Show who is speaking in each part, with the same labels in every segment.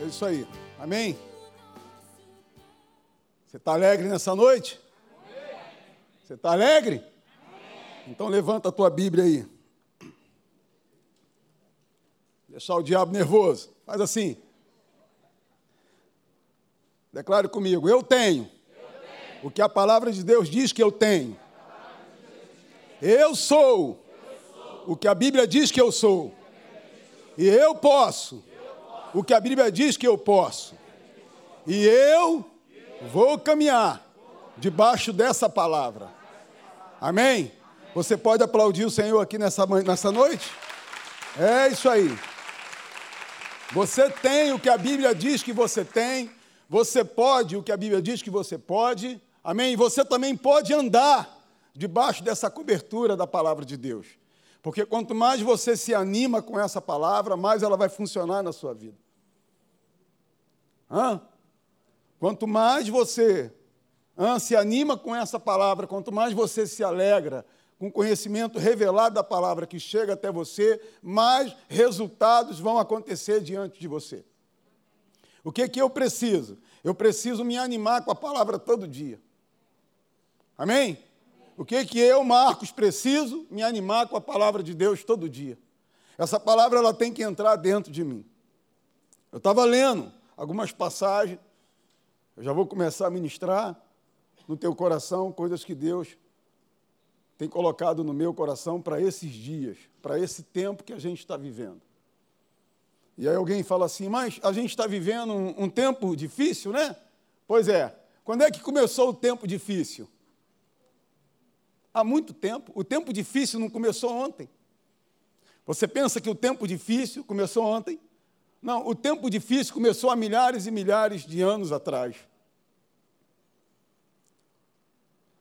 Speaker 1: É isso aí. Amém? Você está alegre nessa noite? Você está alegre? Então levanta a tua Bíblia aí. Deixar o diabo nervoso. Faz assim. Declare comigo: Eu tenho, o que a palavra de Deus diz que eu tenho. Eu sou, o que a Bíblia diz que eu sou. E eu posso o que a Bíblia diz que eu posso. E eu vou caminhar debaixo dessa palavra. Amém? Você pode aplaudir o Senhor aqui nessa, nessa noite? É isso aí. Você tem o que a Bíblia diz que você tem. Você pode o que a Bíblia diz que você pode. Amém? E você também pode andar debaixo dessa cobertura da palavra de Deus. Porque quanto mais você se anima com essa palavra, mais ela vai funcionar na sua vida. Hã? Quanto mais você hã, se anima com essa palavra, quanto mais você se alegra com o conhecimento revelado da palavra que chega até você, mais resultados vão acontecer diante de você. O que, que eu preciso? Eu preciso me animar com a palavra todo dia. Amém? O que que eu, Marcos, preciso me animar com a palavra de Deus todo dia? Essa palavra ela tem que entrar dentro de mim. Eu estava lendo algumas passagens, eu já vou começar a ministrar no teu coração coisas que Deus tem colocado no meu coração para esses dias, para esse tempo que a gente está vivendo. E aí alguém fala assim, mas a gente está vivendo um, um tempo difícil, né? Pois é. Quando é que começou o tempo difícil? há muito tempo. O tempo difícil não começou ontem. Você pensa que o tempo difícil começou ontem? Não, o tempo difícil começou há milhares e milhares de anos atrás.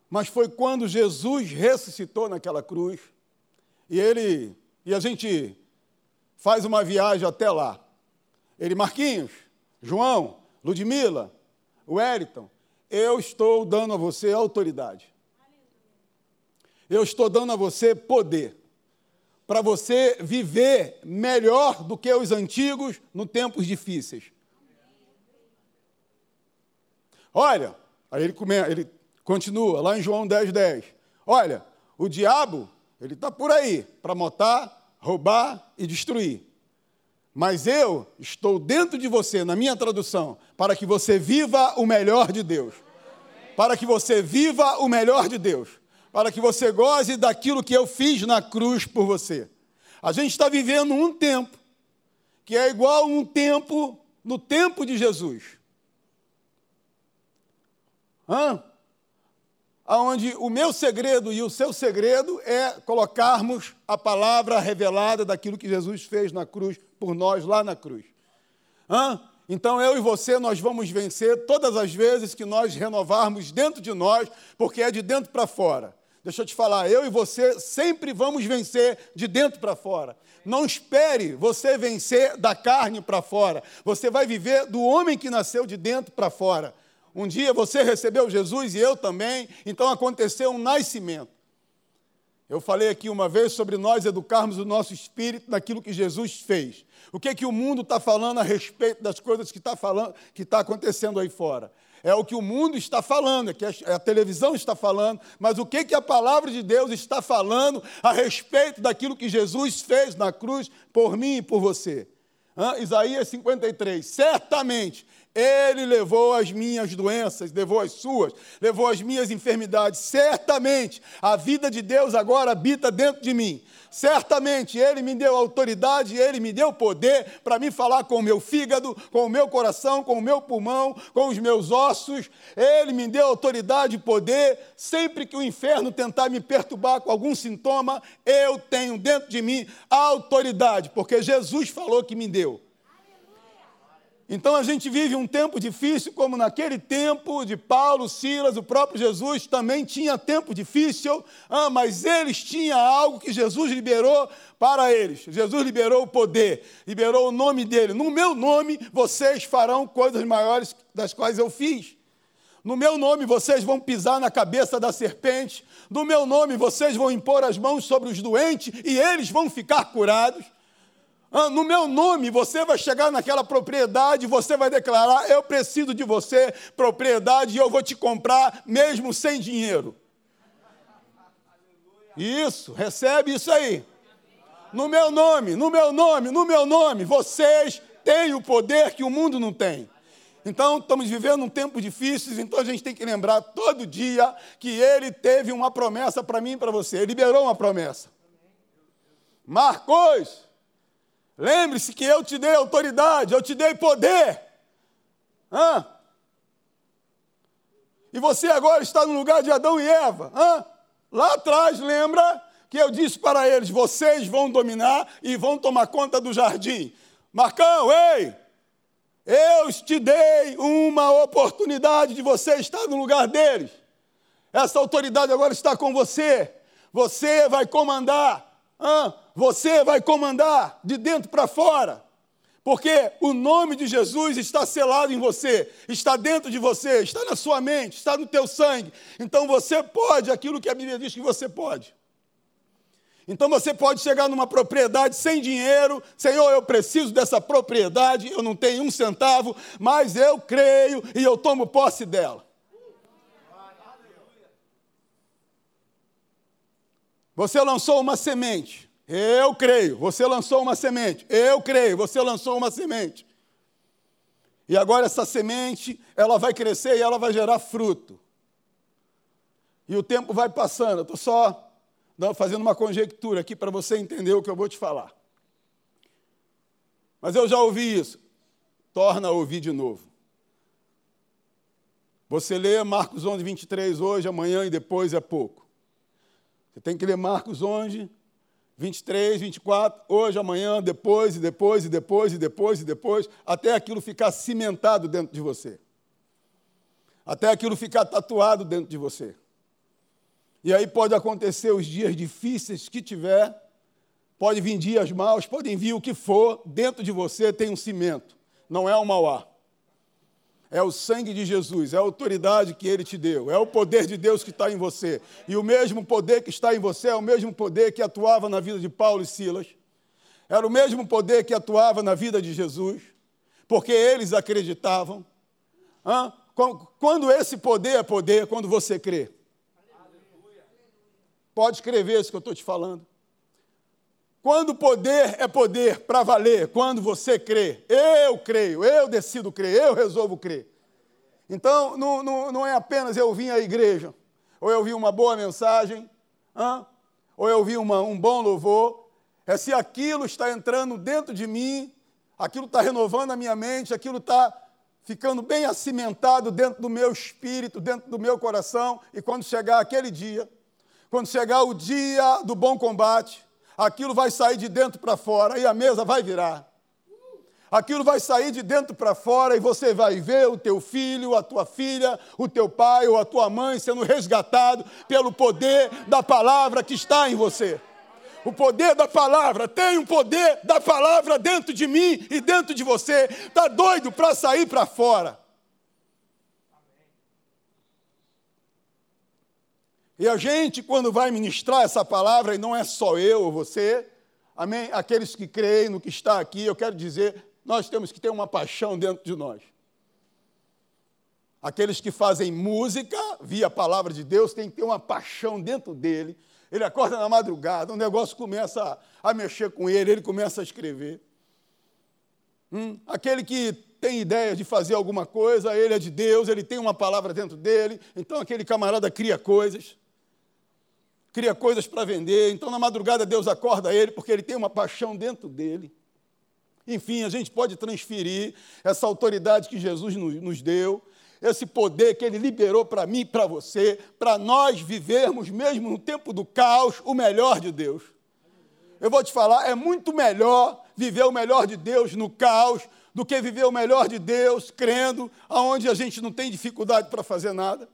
Speaker 1: Mas foi quando Jesus ressuscitou naquela cruz, e ele e a gente faz uma viagem até lá. Ele, Marquinhos, João, Ludmila, Wellington, eu estou dando a você autoridade eu estou dando a você poder para você viver melhor do que os antigos no tempos difíceis. Olha, aí ele, come, ele continua lá em João 10, 10. Olha, o diabo, ele está por aí para matar, roubar e destruir. Mas eu estou dentro de você, na minha tradução, para que você viva o melhor de Deus. Para que você viva o melhor de Deus para que você goze daquilo que eu fiz na cruz por você. A gente está vivendo um tempo que é igual um tempo no tempo de Jesus. Hã? Onde o meu segredo e o seu segredo é colocarmos a palavra revelada daquilo que Jesus fez na cruz por nós lá na cruz. Hã? Então eu e você nós vamos vencer todas as vezes que nós renovarmos dentro de nós, porque é de dentro para fora. Deixa eu te falar, eu e você sempre vamos vencer de dentro para fora. Não espere você vencer da carne para fora. Você vai viver do homem que nasceu de dentro para fora. Um dia você recebeu Jesus e eu também, então aconteceu um nascimento. Eu falei aqui uma vez sobre nós educarmos o nosso espírito naquilo que Jesus fez. O que, é que o mundo está falando a respeito das coisas que está falando, que está acontecendo aí fora? É o que o mundo está falando, é que a televisão está falando, mas o que, que a palavra de Deus está falando a respeito daquilo que Jesus fez na cruz por mim e por você? Hã? Isaías 53. Certamente ele levou as minhas doenças, levou as suas, levou as minhas enfermidades. Certamente a vida de Deus agora habita dentro de mim. Certamente Ele me deu autoridade, Ele me deu poder para me falar com o meu fígado, com o meu coração, com o meu pulmão, com os meus ossos. Ele me deu autoridade e poder. Sempre que o inferno tentar me perturbar com algum sintoma, eu tenho dentro de mim a autoridade, porque Jesus falou que me deu. Então a gente vive um tempo difícil, como naquele tempo de Paulo, Silas, o próprio Jesus também tinha tempo difícil, ah, mas eles tinham algo que Jesus liberou para eles. Jesus liberou o poder, liberou o nome dele. No meu nome vocês farão coisas maiores das quais eu fiz. No meu nome vocês vão pisar na cabeça da serpente. No meu nome vocês vão impor as mãos sobre os doentes e eles vão ficar curados. Ah, no meu nome, você vai chegar naquela propriedade, você vai declarar: Eu preciso de você, propriedade, e eu vou te comprar, mesmo sem dinheiro. Isso, recebe isso aí. No meu nome, no meu nome, no meu nome, vocês têm o poder que o mundo não tem. Então, estamos vivendo um tempo difícil, então a gente tem que lembrar todo dia que ele teve uma promessa para mim e para você. Ele liberou uma promessa. Marcos, lembre-se que eu te dei autoridade, eu te dei poder. Hã? E você agora está no lugar de Adão e Eva. Hã? Lá atrás, lembra que eu disse para eles: vocês vão dominar e vão tomar conta do jardim. Marcão, ei! Eu te dei uma oportunidade de você estar no lugar deles. Essa autoridade agora está com você. Você vai comandar. Hã? Você vai comandar de dentro para fora. Porque o nome de Jesus está selado em você, está dentro de você, está na sua mente, está no teu sangue. Então você pode aquilo que a Bíblia diz que você pode. Então você pode chegar numa propriedade sem dinheiro, Senhor, eu preciso dessa propriedade, eu não tenho um centavo, mas eu creio e eu tomo posse dela. Você lançou uma semente. Eu creio, você lançou uma semente. Eu creio, você lançou uma semente. E agora essa semente, ela vai crescer e ela vai gerar fruto. E o tempo vai passando. Eu estou só fazendo uma conjectura aqui para você entender o que eu vou te falar. Mas eu já ouvi isso. Torna a ouvir de novo. Você lê Marcos 11, 23 hoje, amanhã e depois é pouco. Você tem que ler Marcos 11, 23, 24, hoje, amanhã, depois, e depois, e depois, e depois, e depois, até aquilo ficar cimentado dentro de você. Até aquilo ficar tatuado dentro de você. E aí pode acontecer os dias difíceis que tiver, pode vir dias maus, podem vir o que for, dentro de você tem um cimento, não é o mauá. É o sangue de Jesus, é a autoridade que ele te deu, é o poder de Deus que está em você. E o mesmo poder que está em você é o mesmo poder que atuava na vida de Paulo e Silas. Era o mesmo poder que atuava na vida de Jesus, porque eles acreditavam. Hã? Quando esse poder é poder, quando você crê. Pode escrever isso que eu estou te falando. Quando poder é poder para valer, quando você crê, eu creio, eu decido crer, eu resolvo crer. Então, não, não, não é apenas eu vim à igreja, ou eu vi uma boa mensagem, ou eu vi uma, um bom louvor, é se aquilo está entrando dentro de mim, aquilo está renovando a minha mente, aquilo está ficando bem acimentado dentro do meu espírito, dentro do meu coração, e quando chegar aquele dia, quando chegar o dia do bom combate, aquilo vai sair de dentro para fora e a mesa vai virar. Aquilo vai sair de dentro para fora e você vai ver o teu filho, a tua filha, o teu pai ou a tua mãe sendo resgatado pelo poder da palavra que está em você. O poder da palavra, tem um poder da palavra dentro de mim e dentro de você. Está doido para sair para fora. E a gente, quando vai ministrar essa palavra, e não é só eu ou você, amém? Aqueles que creem no que está aqui, eu quero dizer, nós temos que ter uma paixão dentro de nós. Aqueles que fazem música via a palavra de Deus têm que ter uma paixão dentro dele. Ele acorda na madrugada, o negócio começa a, a mexer com ele, ele começa a escrever. Hum, aquele que tem ideia de fazer alguma coisa, ele é de Deus, ele tem uma palavra dentro dele, então aquele camarada cria coisas cria coisas para vender. Então, na madrugada, Deus acorda ele, porque ele tem uma paixão dentro dele. Enfim, a gente pode transferir essa autoridade que Jesus nos deu, esse poder que ele liberou para mim e para você, para nós vivermos, mesmo no tempo do caos, o melhor de Deus. Eu vou te falar, é muito melhor viver o melhor de Deus no caos do que viver o melhor de Deus crendo, aonde a gente não tem dificuldade para fazer nada.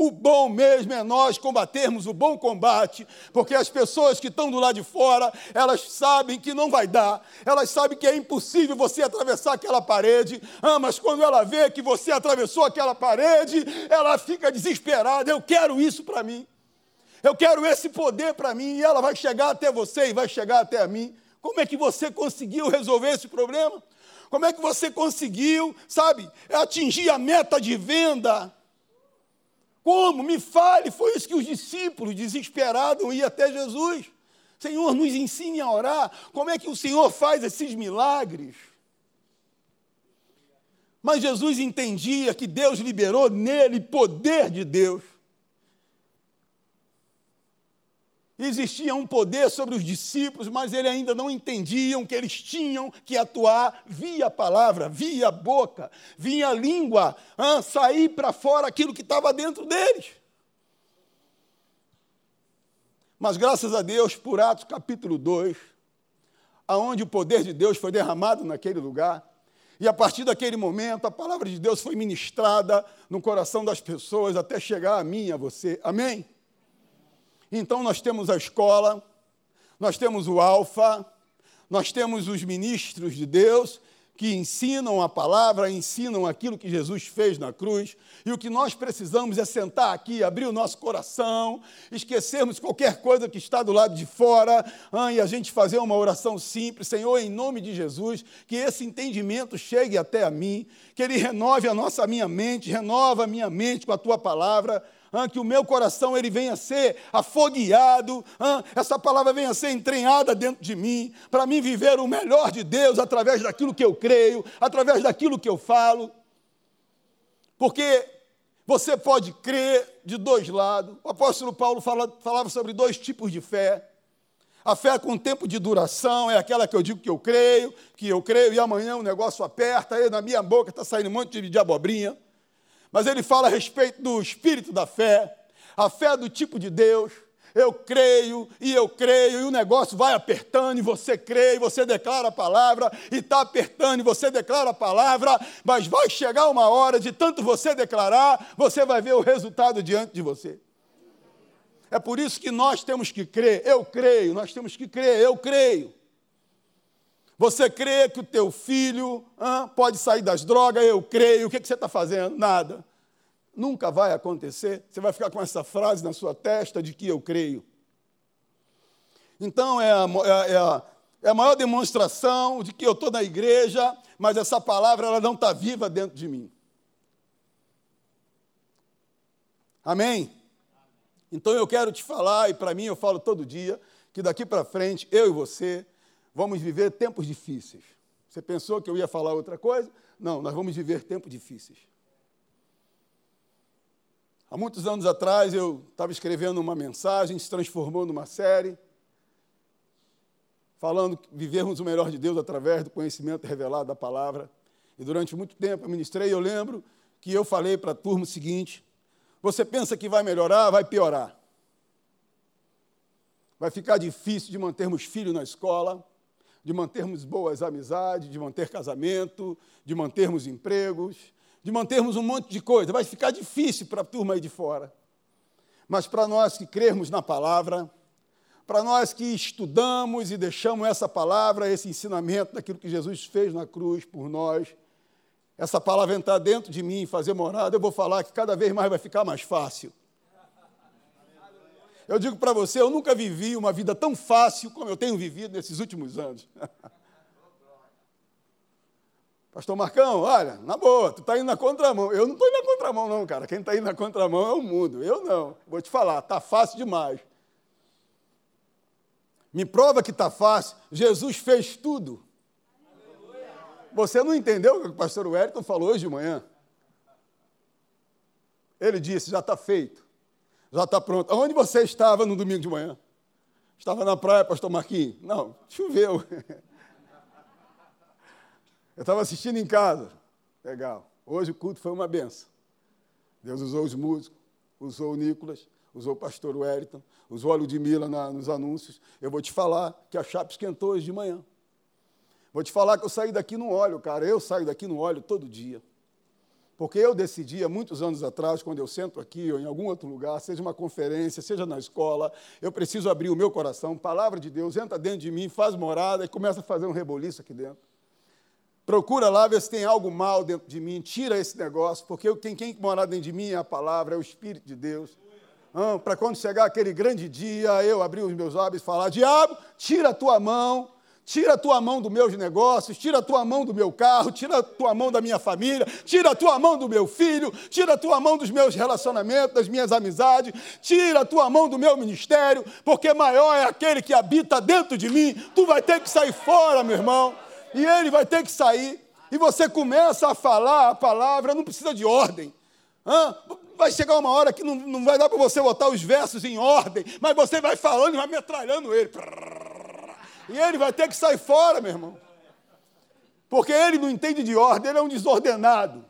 Speaker 1: O bom mesmo é nós combatermos o bom combate, porque as pessoas que estão do lado de fora, elas sabem que não vai dar, elas sabem que é impossível você atravessar aquela parede, ah, mas quando ela vê que você atravessou aquela parede, ela fica desesperada. Eu quero isso para mim, eu quero esse poder para mim, e ela vai chegar até você e vai chegar até a mim Como é que você conseguiu resolver esse problema? Como é que você conseguiu, sabe, atingir a meta de venda? Como? Me fale. Foi isso que os discípulos, desesperados, iam até Jesus. Senhor, nos ensine a orar. Como é que o Senhor faz esses milagres? Mas Jesus entendia que Deus liberou nele poder de Deus. Existia um poder sobre os discípulos, mas eles ainda não entendiam que eles tinham que atuar via palavra, via boca, via língua, sair para fora aquilo que estava dentro deles. Mas graças a Deus, por Atos capítulo 2, aonde o poder de Deus foi derramado naquele lugar, e a partir daquele momento a palavra de Deus foi ministrada no coração das pessoas até chegar a mim a você. Amém? Então nós temos a escola, nós temos o Alfa, nós temos os ministros de Deus que ensinam a palavra, ensinam aquilo que Jesus fez na cruz, e o que nós precisamos é sentar aqui, abrir o nosso coração, esquecermos qualquer coisa que está do lado de fora, ah, e a gente fazer uma oração simples, Senhor, em nome de Jesus, que esse entendimento chegue até a mim, que Ele renove a nossa minha mente, renova a minha mente com a Tua palavra, ah, que o meu coração ele venha a ser afogueado, ah, essa palavra venha a ser entranhada dentro de mim, para mim viver o melhor de Deus através daquilo que eu creio, através daquilo que eu falo. Porque você pode crer de dois lados. O apóstolo Paulo fala, falava sobre dois tipos de fé. A fé com tempo de duração é aquela que eu digo que eu creio, que eu creio, e amanhã o negócio aperta, aí na minha boca está saindo um monte de abobrinha mas ele fala a respeito do espírito da fé, a fé do tipo de Deus. Eu creio e eu creio, e o negócio vai apertando, e você crê, e você declara a palavra, e está apertando, e você declara a palavra, mas vai chegar uma hora de tanto você declarar, você vai ver o resultado diante de você. É por isso que nós temos que crer, eu creio, nós temos que crer, eu creio. Você crê que o teu filho ah, pode sair das drogas? Eu creio. O que, que você está fazendo? Nada. Nunca vai acontecer. Você vai ficar com essa frase na sua testa de que eu creio. Então, é a, é, é a, é a maior demonstração de que eu estou na igreja, mas essa palavra ela não está viva dentro de mim. Amém? Então eu quero te falar, e para mim eu falo todo dia, que daqui para frente, eu e você, vamos viver tempos difíceis. Você pensou que eu ia falar outra coisa? Não, nós vamos viver tempos difíceis. Há muitos anos atrás eu estava escrevendo uma mensagem, se transformou numa série, falando que vivermos o melhor de Deus através do conhecimento revelado da palavra. E durante muito tempo eu ministrei, eu lembro que eu falei para a turma o seguinte: você pensa que vai melhorar, vai piorar. Vai ficar difícil de mantermos filhos na escola, de mantermos boas amizades, de manter casamento, de mantermos empregos, de mantermos um monte de coisa. Vai ficar difícil para a turma aí de fora. Mas para nós que crermos na palavra, para nós que estudamos e deixamos essa palavra, esse ensinamento daquilo que Jesus fez na cruz por nós, essa palavra entrar dentro de mim fazer morada, eu vou falar que cada vez mais vai ficar mais fácil. Eu digo para você, eu nunca vivi uma vida tão fácil como eu tenho vivido nesses últimos anos. Pastor Marcão, olha, na boa, tu está indo na contramão. Eu não estou indo na contramão, não, cara. Quem está indo na contramão é o mundo. Eu não. Vou te falar, está fácil demais. Me prova que está fácil. Jesus fez tudo. Você não entendeu o que o pastor Wellington falou hoje de manhã? Ele disse: já está feito já está pronto. Onde você estava no domingo de manhã? Estava na praia, pastor Marquinhos? Não, choveu. Eu estava assistindo em casa. Legal. Hoje o culto foi uma benção. Deus usou os músicos, usou o Nicolas, usou o pastor Wellington, usou a Ludmilla na, nos anúncios. Eu vou te falar que a chapa esquentou hoje de manhã. Vou te falar que eu saí daqui no óleo, cara. Eu saio daqui no óleo todo dia. Porque eu decidi há muitos anos atrás, quando eu sento aqui ou em algum outro lugar, seja uma conferência, seja na escola, eu preciso abrir o meu coração, palavra de Deus, entra dentro de mim, faz morada e começa a fazer um reboliço aqui dentro. Procura lá ver se tem algo mal dentro de mim, tira esse negócio, porque quem, quem mora dentro de mim é a palavra, é o Espírito de Deus. Ah, Para quando chegar aquele grande dia, eu abrir os meus lábios e falar: Diabo, tira a tua mão, Tira a tua mão dos meus negócios, tira a tua mão do meu carro, tira a tua mão da minha família, tira a tua mão do meu filho, tira a tua mão dos meus relacionamentos, das minhas amizades, tira a tua mão do meu ministério, porque maior é aquele que habita dentro de mim. Tu vai ter que sair fora, meu irmão, e ele vai ter que sair. E você começa a falar a palavra, não precisa de ordem. Hã? Vai chegar uma hora que não, não vai dar para você botar os versos em ordem, mas você vai falando e vai metralhando ele. E ele vai ter que sair fora, meu irmão. Porque ele não entende de ordem, ele é um desordenado.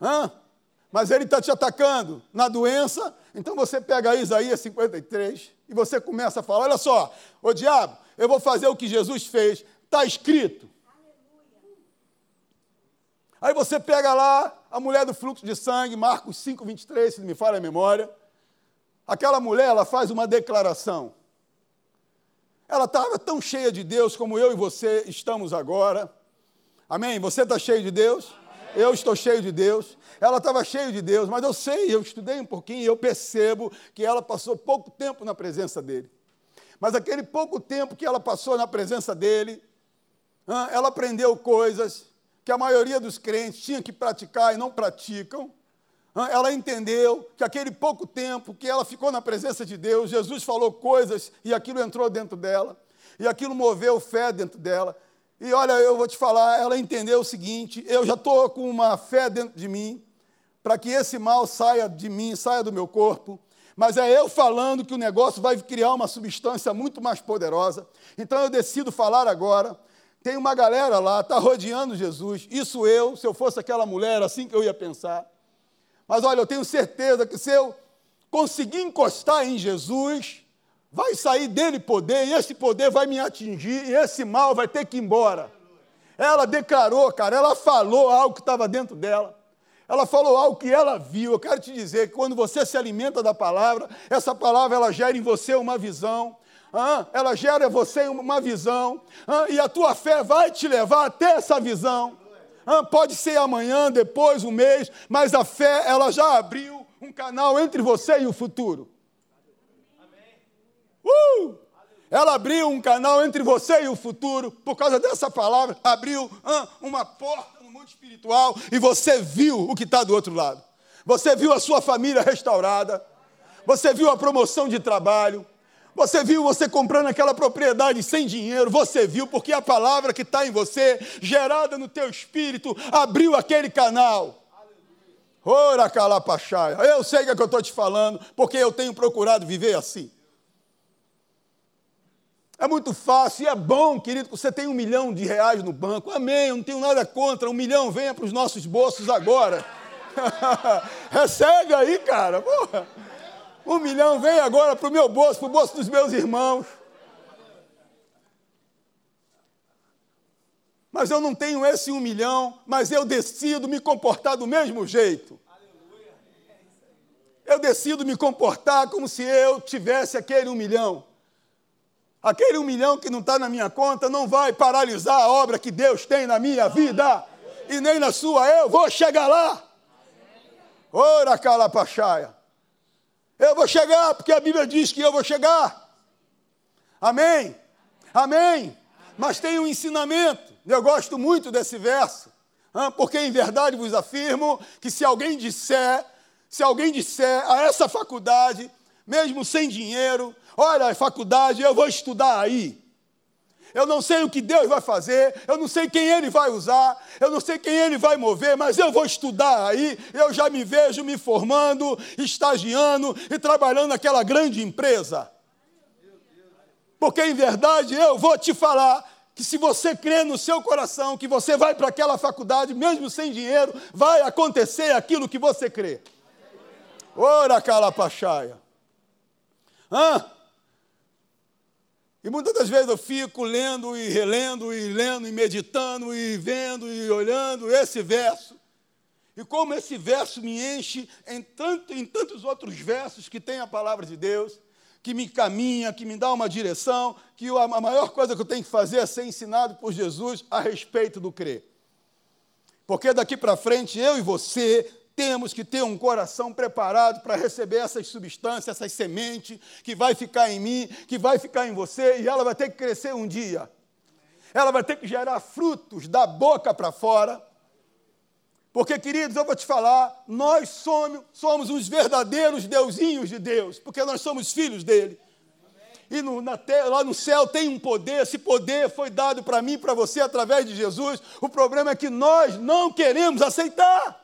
Speaker 1: Hã? Mas ele está te atacando na doença. Então você pega aí Isaías 53 e você começa a falar: olha só, ô diabo, eu vou fazer o que Jesus fez, está escrito. Aí você pega lá a mulher do fluxo de sangue, Marcos 5, 23, se não me falha a memória. Aquela mulher, ela faz uma declaração. Ela estava tão cheia de Deus como eu e você estamos agora. Amém? Você está cheio de Deus? Eu estou cheio de Deus. Ela estava cheia de Deus, mas eu sei, eu estudei um pouquinho e eu percebo que ela passou pouco tempo na presença dele. Mas aquele pouco tempo que ela passou na presença dele, ela aprendeu coisas que a maioria dos crentes tinha que praticar e não praticam ela entendeu que aquele pouco tempo que ela ficou na presença de Deus, Jesus falou coisas e aquilo entrou dentro dela, e aquilo moveu fé dentro dela. E olha, eu vou te falar, ela entendeu o seguinte: eu já estou com uma fé dentro de mim, para que esse mal saia de mim, saia do meu corpo. Mas é eu falando que o negócio vai criar uma substância muito mais poderosa. Então eu decido falar agora. Tem uma galera lá, está rodeando Jesus. Isso eu, se eu fosse aquela mulher, assim que eu ia pensar. Mas olha, eu tenho certeza que se eu conseguir encostar em Jesus, vai sair dele poder, e esse poder vai me atingir, e esse mal vai ter que ir embora. Ela declarou, cara, ela falou algo que estava dentro dela. Ela falou algo que ela viu. Eu quero te dizer que quando você se alimenta da palavra, essa palavra ela gera em você uma visão. Ah, ela gera em você uma visão. Ah, e a tua fé vai te levar até essa visão. Ah, pode ser amanhã, depois, um mês, mas a fé, ela já abriu um canal entre você e o futuro. Uh! Ela abriu um canal entre você e o futuro, por causa dessa palavra, abriu ah, uma porta no mundo espiritual e você viu o que está do outro lado. Você viu a sua família restaurada, você viu a promoção de trabalho, você viu você comprando aquela propriedade sem dinheiro, você viu porque a palavra que está em você, gerada no teu espírito, abriu aquele canal. Ora calapachaia. Eu sei o que, é que eu estou te falando, porque eu tenho procurado viver assim. É muito fácil e é bom, querido, que você tem um milhão de reais no banco. Amém, eu não tenho nada contra. Um milhão venha para os nossos bolsos agora. Recebe aí, cara. Porra. Um milhão vem agora para o meu bolso, para o bolso dos meus irmãos. Mas eu não tenho esse um milhão, mas eu decido me comportar do mesmo jeito. Eu decido me comportar como se eu tivesse aquele um milhão. Aquele um milhão que não está na minha conta não vai paralisar a obra que Deus tem na minha vida e nem na sua. Eu vou chegar lá. Ora, calapachaia. Eu vou chegar, porque a Bíblia diz que eu vou chegar. Amém? Amém? Mas tem um ensinamento, eu gosto muito desse verso, porque em verdade vos afirmo que se alguém disser, se alguém disser a essa faculdade, mesmo sem dinheiro, olha, a faculdade, eu vou estudar aí eu não sei o que Deus vai fazer, eu não sei quem Ele vai usar, eu não sei quem Ele vai mover, mas eu vou estudar aí, eu já me vejo me formando, estagiando e trabalhando naquela grande empresa. Porque em verdade eu vou te falar que se você crê no seu coração que você vai para aquela faculdade, mesmo sem dinheiro, vai acontecer aquilo que você crê. Ora, calapachaia. Hã? E muitas das vezes eu fico lendo e relendo e lendo e meditando e vendo e olhando esse verso. E como esse verso me enche em, tanto, em tantos outros versos que tem a palavra de Deus, que me caminha, que me dá uma direção, que a maior coisa que eu tenho que fazer é ser ensinado por Jesus a respeito do crer. Porque daqui para frente eu e você temos que ter um coração preparado para receber essas substâncias, essas sementes que vai ficar em mim, que vai ficar em você e ela vai ter que crescer um dia. Ela vai ter que gerar frutos da boca para fora. Porque, queridos, eu vou te falar, nós somos, somos os verdadeiros deusinhos de Deus, porque nós somos filhos dele. E no, na, lá no céu tem um poder, esse poder foi dado para mim, para você, através de Jesus. O problema é que nós não queremos aceitar.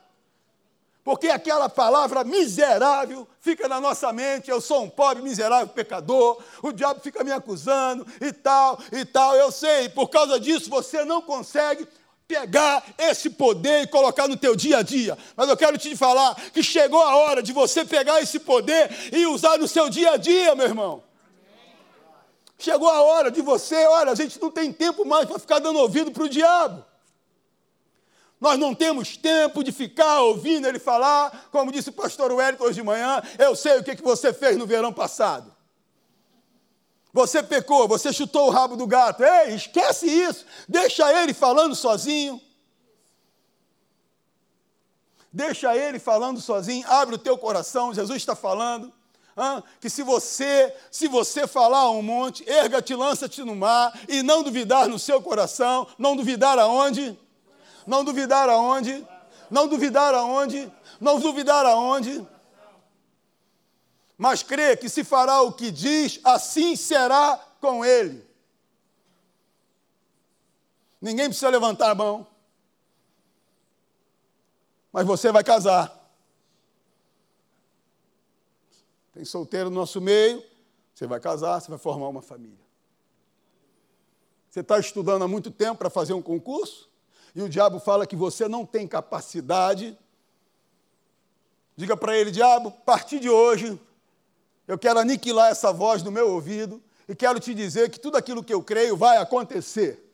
Speaker 1: Porque aquela palavra miserável fica na nossa mente, eu sou um pobre, miserável pecador, o diabo fica me acusando e tal, e tal, eu sei, por causa disso você não consegue pegar esse poder e colocar no teu dia a dia. Mas eu quero te falar que chegou a hora de você pegar esse poder e usar no seu dia a dia, meu irmão. Chegou a hora de você, olha, a gente não tem tempo mais para ficar dando ouvido para o diabo. Nós não temos tempo de ficar ouvindo ele falar, como disse o pastor Wellington hoje de manhã, eu sei o que, que você fez no verão passado. Você pecou, você chutou o rabo do gato. Ei, esquece isso. Deixa ele falando sozinho. Deixa ele falando sozinho. Abre o teu coração. Jesus está falando. que se você, se você falar um monte, erga-te, lança-te no mar e não duvidar no seu coração, não duvidar aonde? Não duvidar aonde? Não duvidar aonde? Não duvidar aonde? Mas crê que se fará o que diz, assim será com ele. Ninguém precisa levantar a mão. Mas você vai casar. Tem solteiro no nosso meio, você vai casar, você vai formar uma família. Você está estudando há muito tempo para fazer um concurso? E o diabo fala que você não tem capacidade, diga para ele: diabo, a partir de hoje, eu quero aniquilar essa voz no meu ouvido e quero te dizer que tudo aquilo que eu creio vai acontecer.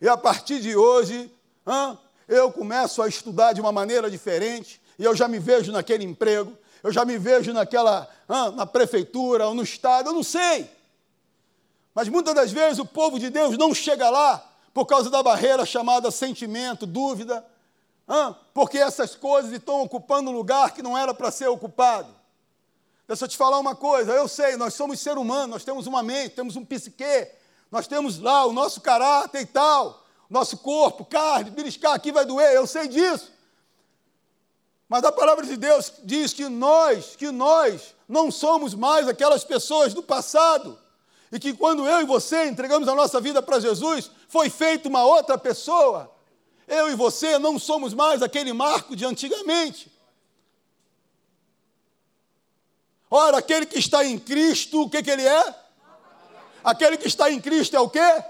Speaker 1: E a partir de hoje, eu começo a estudar de uma maneira diferente e eu já me vejo naquele emprego, eu já me vejo naquela, na prefeitura ou no estado, eu não sei. Mas muitas das vezes o povo de Deus não chega lá por causa da barreira chamada sentimento, dúvida, porque essas coisas estão ocupando um lugar que não era para ser ocupado. Deixa eu te falar uma coisa, eu sei, nós somos ser humano, nós temos uma mente, temos um psique, nós temos lá o nosso caráter e tal, nosso corpo, carne, beliscar aqui vai doer, eu sei disso. Mas a palavra de Deus diz que nós, que nós não somos mais aquelas pessoas do passado e que quando eu e você entregamos a nossa vida para Jesus, foi feita uma outra pessoa. Eu e você não somos mais aquele Marco de antigamente. Ora, aquele que está em Cristo, o que, que ele é? Aquele que está em Cristo é o quê?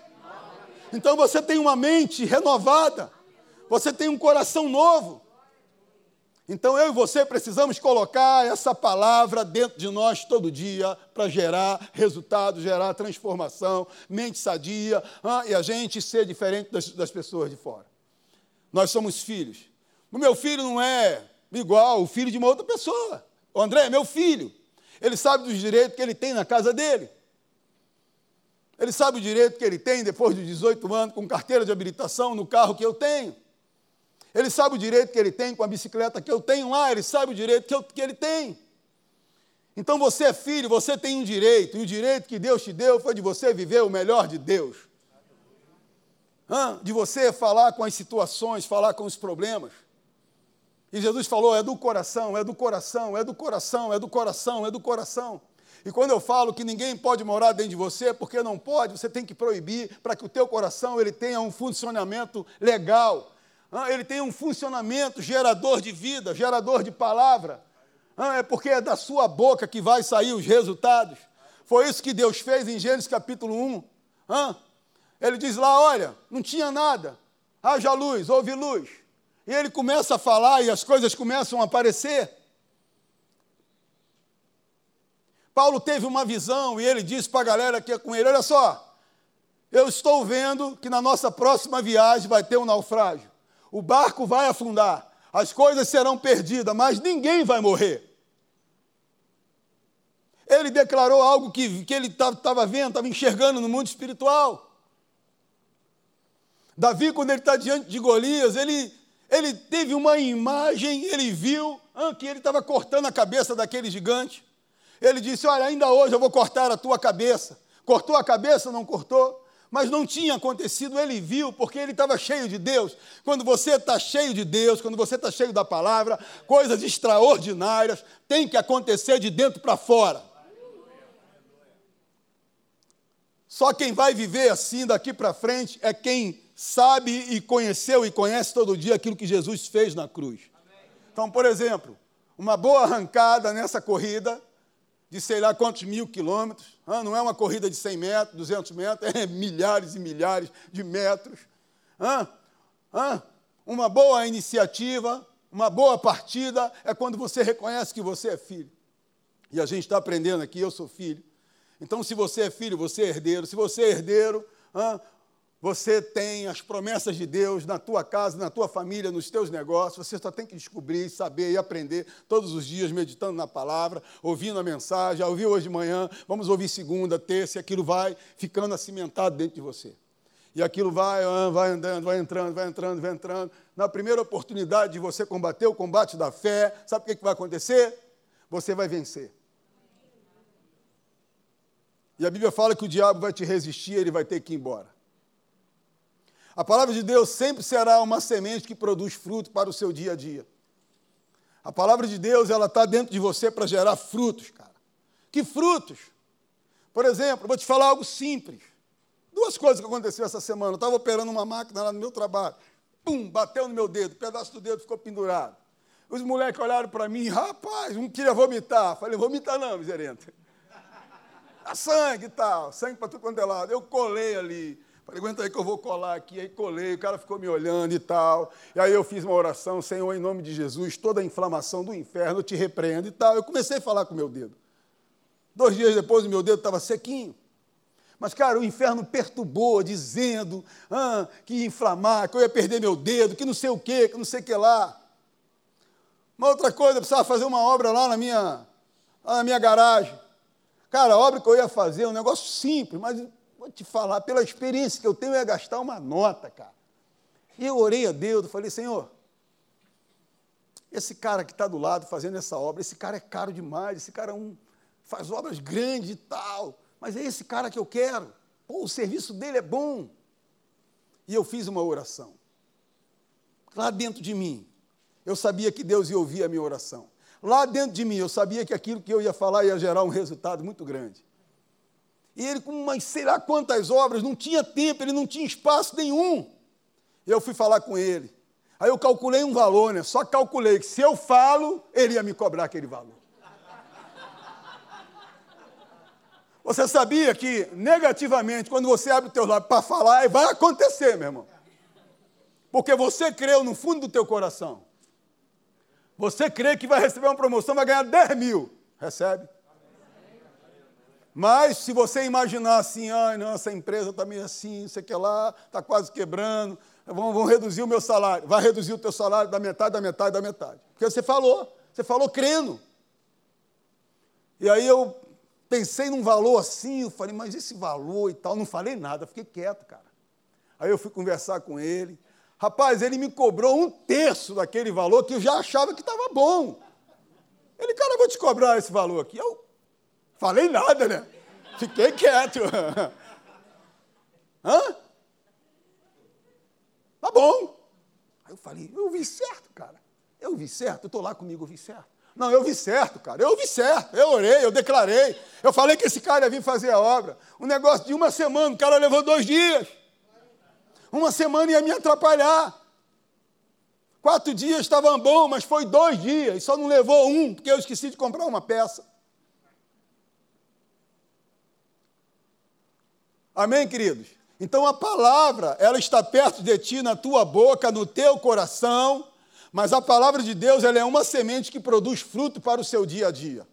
Speaker 1: Então você tem uma mente renovada, você tem um coração novo. Então eu e você precisamos colocar essa palavra dentro de nós todo dia para gerar resultado, gerar transformação, mente sadia e a gente ser diferente das, das pessoas de fora. Nós somos filhos. O meu filho não é igual o filho de uma outra pessoa. O André é meu filho. Ele sabe dos direitos que ele tem na casa dele. Ele sabe o direito que ele tem depois de 18 anos, com carteira de habilitação no carro que eu tenho. Ele sabe o direito que ele tem com a bicicleta que eu tenho lá, ele sabe o direito que, eu, que ele tem. Então você é filho, você tem um direito, e o direito que Deus te deu foi de você viver o melhor de Deus. Hã? De você falar com as situações, falar com os problemas. E Jesus falou: é do coração, é do coração, é do coração, é do coração, é do coração. E quando eu falo que ninguém pode morar dentro de você, porque não pode, você tem que proibir para que o teu coração ele tenha um funcionamento legal. Ah, ele tem um funcionamento gerador de vida, gerador de palavra. Ah, é porque é da sua boca que vai sair os resultados. Foi isso que Deus fez em Gênesis capítulo 1. Ah, ele diz lá: olha, não tinha nada, haja luz, houve luz. E ele começa a falar e as coisas começam a aparecer. Paulo teve uma visão e ele disse para a galera que é com ele: olha só, eu estou vendo que na nossa próxima viagem vai ter um naufrágio o barco vai afundar, as coisas serão perdidas, mas ninguém vai morrer. Ele declarou algo que, que ele estava vendo, estava enxergando no mundo espiritual. Davi, quando ele está diante de Golias, ele ele teve uma imagem, ele viu ah, que ele estava cortando a cabeça daquele gigante. Ele disse: Olha, ainda hoje eu vou cortar a tua cabeça. Cortou a cabeça, não cortou? Mas não tinha acontecido, ele viu, porque ele estava cheio de Deus. Quando você está cheio de Deus, quando você está cheio da palavra, coisas extraordinárias têm que acontecer de dentro para fora. Só quem vai viver assim daqui para frente é quem sabe e conheceu e conhece todo dia aquilo que Jesus fez na cruz. Então, por exemplo, uma boa arrancada nessa corrida de sei lá quantos mil quilômetros, não é uma corrida de 100 metros, 200 metros, é milhares e milhares de metros. Uma boa iniciativa, uma boa partida é quando você reconhece que você é filho. E a gente está aprendendo aqui, eu sou filho. Então, se você é filho, você é herdeiro. Se você é herdeiro, você tem as promessas de Deus na tua casa, na tua família, nos teus negócios. Você só tem que descobrir, saber e aprender todos os dias, meditando na palavra, ouvindo a mensagem. Já ouviu hoje de manhã, vamos ouvir segunda, terça, e aquilo vai ficando acimentado dentro de você. E aquilo vai, ah, vai andando, vai entrando, vai entrando, vai entrando. Na primeira oportunidade de você combater o combate da fé, sabe o que vai acontecer? Você vai vencer. E a Bíblia fala que o diabo vai te resistir, ele vai ter que ir embora. A palavra de Deus sempre será uma semente que produz fruto para o seu dia a dia. A palavra de Deus, ela está dentro de você para gerar frutos, cara. Que frutos? Por exemplo, vou te falar algo simples. Duas coisas que aconteceram essa semana. Eu estava operando uma máquina lá no meu trabalho. Pum, bateu no meu dedo, um pedaço do dedo ficou pendurado. Os moleques olharam para mim, rapaz, um queria vomitar. Falei, vomitar não, miserento. Dá sangue e tal, sangue para tudo quanto é lado. Eu colei ali. Falei, aguenta aí que eu vou colar aqui. Aí colei, o cara ficou me olhando e tal. E aí eu fiz uma oração, Senhor, em nome de Jesus, toda a inflamação do inferno eu te repreendo e tal. Eu comecei a falar com o meu dedo. Dois dias depois, o meu dedo estava sequinho. Mas, cara, o inferno perturbou, dizendo ah, que ia inflamar, que eu ia perder meu dedo, que não sei o quê, que não sei o que lá. Uma outra coisa, eu precisava fazer uma obra lá na minha, lá na minha garagem. Cara, a obra que eu ia fazer é um negócio simples, mas Vou te falar, pela experiência que eu tenho, eu ia gastar uma nota, cara. E eu orei a Deus, falei, Senhor, esse cara que está do lado fazendo essa obra, esse cara é caro demais, esse cara é um, faz obras grandes e tal, mas é esse cara que eu quero. Pô, o serviço dele é bom. E eu fiz uma oração. Lá dentro de mim, eu sabia que Deus ia ouvir a minha oração. Lá dentro de mim, eu sabia que aquilo que eu ia falar ia gerar um resultado muito grande. E ele, com umas sei lá quantas obras, não tinha tempo, ele não tinha espaço nenhum. Eu fui falar com ele. Aí eu calculei um valor, né? Só calculei que se eu falo, ele ia me cobrar aquele valor. Você sabia que, negativamente, quando você abre o teu lábio para falar, vai acontecer, meu irmão. Porque você creu no fundo do teu coração. Você crê que vai receber uma promoção, vai ganhar 10 mil. Recebe? Mas se você imaginar assim, ai, não, essa empresa está meio assim, sei que lá, está quase quebrando, vão, vão reduzir o meu salário. Vai reduzir o teu salário da metade, da metade, da metade. Porque você falou, você falou crendo. E aí eu pensei num valor assim, eu falei, mas esse valor e tal, não falei nada, fiquei quieto, cara. Aí eu fui conversar com ele. Rapaz, ele me cobrou um terço daquele valor que eu já achava que estava bom. Ele, cara, eu vou te cobrar esse valor aqui. Eu, Falei nada, né? Fiquei quieto. Hã? Tá bom. Aí eu falei, eu vi certo, cara. Eu vi certo, eu estou lá comigo, eu vi certo. Não, eu vi certo, cara. Eu vi certo. Eu orei, eu declarei. Eu falei que esse cara ia vir fazer a obra. Um negócio de uma semana, o cara levou dois dias. Uma semana ia me atrapalhar. Quatro dias estava bom, mas foi dois dias. Só não levou um, porque eu esqueci de comprar uma peça. Amém, queridos? Então a palavra, ela está perto de ti, na tua boca, no teu coração, mas a palavra de Deus, ela é uma semente que produz fruto para o seu dia a dia.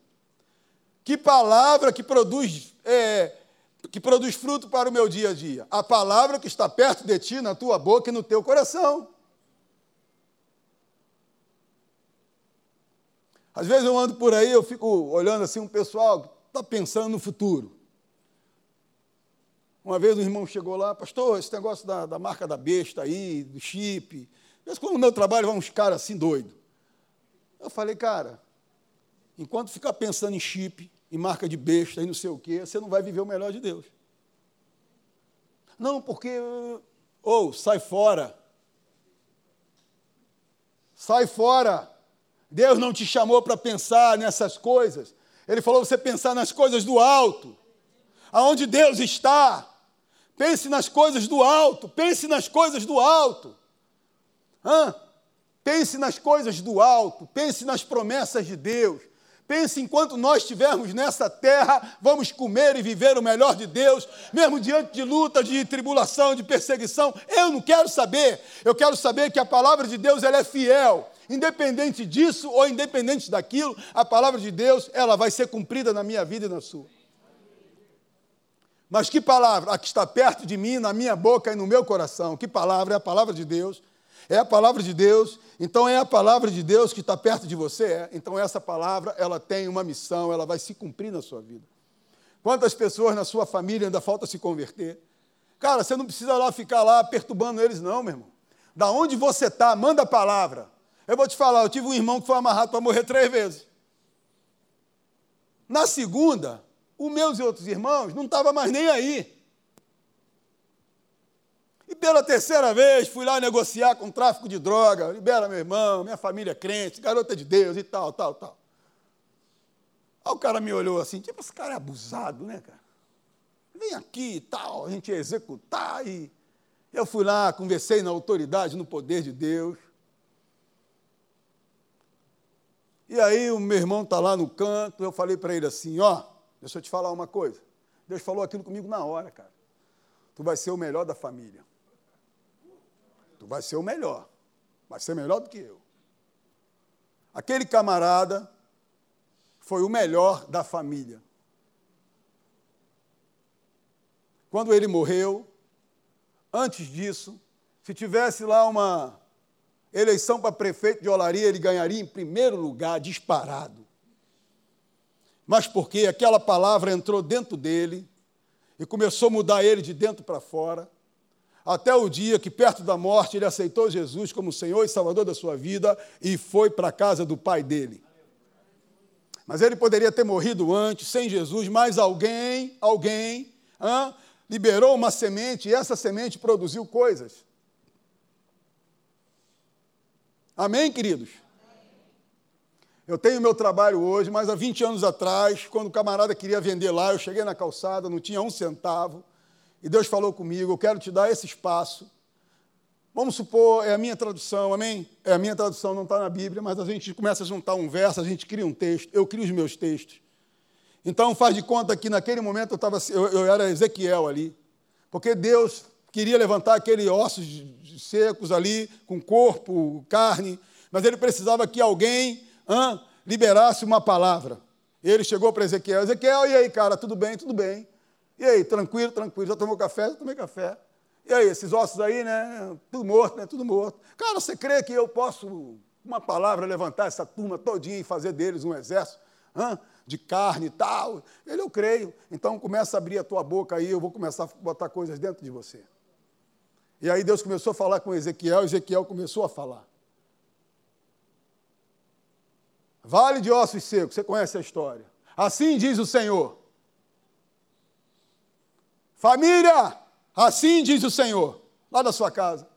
Speaker 1: Que palavra que produz, é, que produz fruto para o meu dia a dia? A palavra que está perto de ti, na tua boca e no teu coração. Às vezes eu ando por aí, eu fico olhando assim um pessoal que está pensando no futuro. Uma vez um irmão chegou lá, pastor, esse negócio da, da marca da besta aí, do chip, Mas quando no meu trabalho vão uns caras assim doidos. Eu falei, cara, enquanto ficar pensando em chip, em marca de besta e não sei o quê, você não vai viver o melhor de Deus. Não, porque. Ou, oh, sai fora. Sai fora. Deus não te chamou para pensar nessas coisas. Ele falou você pensar nas coisas do alto. Aonde Deus está. Pense nas coisas do alto. Pense nas coisas do alto. Hã? Pense nas coisas do alto. Pense nas promessas de Deus. Pense enquanto nós estivermos nessa terra, vamos comer e viver o melhor de Deus, mesmo diante de luta, de tribulação, de perseguição. Eu não quero saber. Eu quero saber que a palavra de Deus ela é fiel. Independente disso ou independente daquilo, a palavra de Deus ela vai ser cumprida na minha vida e na sua. Mas que palavra? A que está perto de mim, na minha boca e no meu coração. Que palavra? É a palavra de Deus é a palavra de Deus, então é a palavra de Deus que está perto de você, é. Então essa palavra, ela tem uma missão, ela vai se cumprir na sua vida. Quantas pessoas na sua família ainda falta se converter? Cara, você não precisa lá ficar lá perturbando eles, não, meu irmão. Da onde você está, manda a palavra. Eu vou te falar, eu tive um irmão que foi amarrado para morrer três vezes. Na segunda, os meus e outros irmãos não estavam mais nem aí. E pela terceira vez fui lá negociar com tráfico de droga, libera meu irmão, minha família é crente, garota de Deus e tal, tal, tal. Aí o cara me olhou assim, tipo, esse cara é abusado, né, cara? Vem aqui e tal, a gente ia executar. E eu fui lá, conversei na autoridade, no poder de Deus. E aí o meu irmão está lá no canto, eu falei para ele assim, ó, deixa eu te falar uma coisa. Deus falou aquilo comigo na hora, cara. Tu vai ser o melhor da família. Tu vai ser o melhor. Vai ser melhor do que eu. Aquele camarada foi o melhor da família. Quando ele morreu, antes disso, se tivesse lá uma eleição para prefeito de Olaria, ele ganharia em primeiro lugar, disparado. Mas porque aquela palavra entrou dentro dele e começou a mudar ele de dentro para fora, até o dia que, perto da morte, ele aceitou Jesus como Senhor e Salvador da sua vida e foi para a casa do pai dele. Mas ele poderia ter morrido antes, sem Jesus, mas alguém, alguém, hã, liberou uma semente e essa semente produziu coisas. Amém, queridos? Eu tenho meu trabalho hoje, mas há 20 anos atrás, quando o camarada queria vender lá, eu cheguei na calçada, não tinha um centavo. E Deus falou comigo: eu quero te dar esse espaço. Vamos supor, é a minha tradução, amém? É a minha tradução, não está na Bíblia, mas a gente começa a juntar um verso, a gente cria um texto, eu crio os meus textos. Então faz de conta que naquele momento eu, tava, eu, eu era Ezequiel ali, porque Deus queria levantar aqueles ossos secos ali, com corpo, carne, mas ele precisava que alguém liberasse uma palavra. Ele chegou para Ezequiel, Ezequiel, e aí, cara, tudo bem, tudo bem. E aí, tranquilo, tranquilo, já tomou café? Já tomei café. E aí, esses ossos aí, né? Tudo morto, né? Tudo morto. Cara, você crê que eu posso, uma palavra, levantar essa turma todinha e fazer deles um exército de carne e tal? Ele, eu creio. Então começa a abrir a tua boca aí, eu vou começar a botar coisas dentro de você. E aí Deus começou a falar com Ezequiel, Ezequiel começou a falar. Vale de ossos secos, você conhece a história. Assim diz o Senhor Família, assim diz o Senhor, lá da sua casa.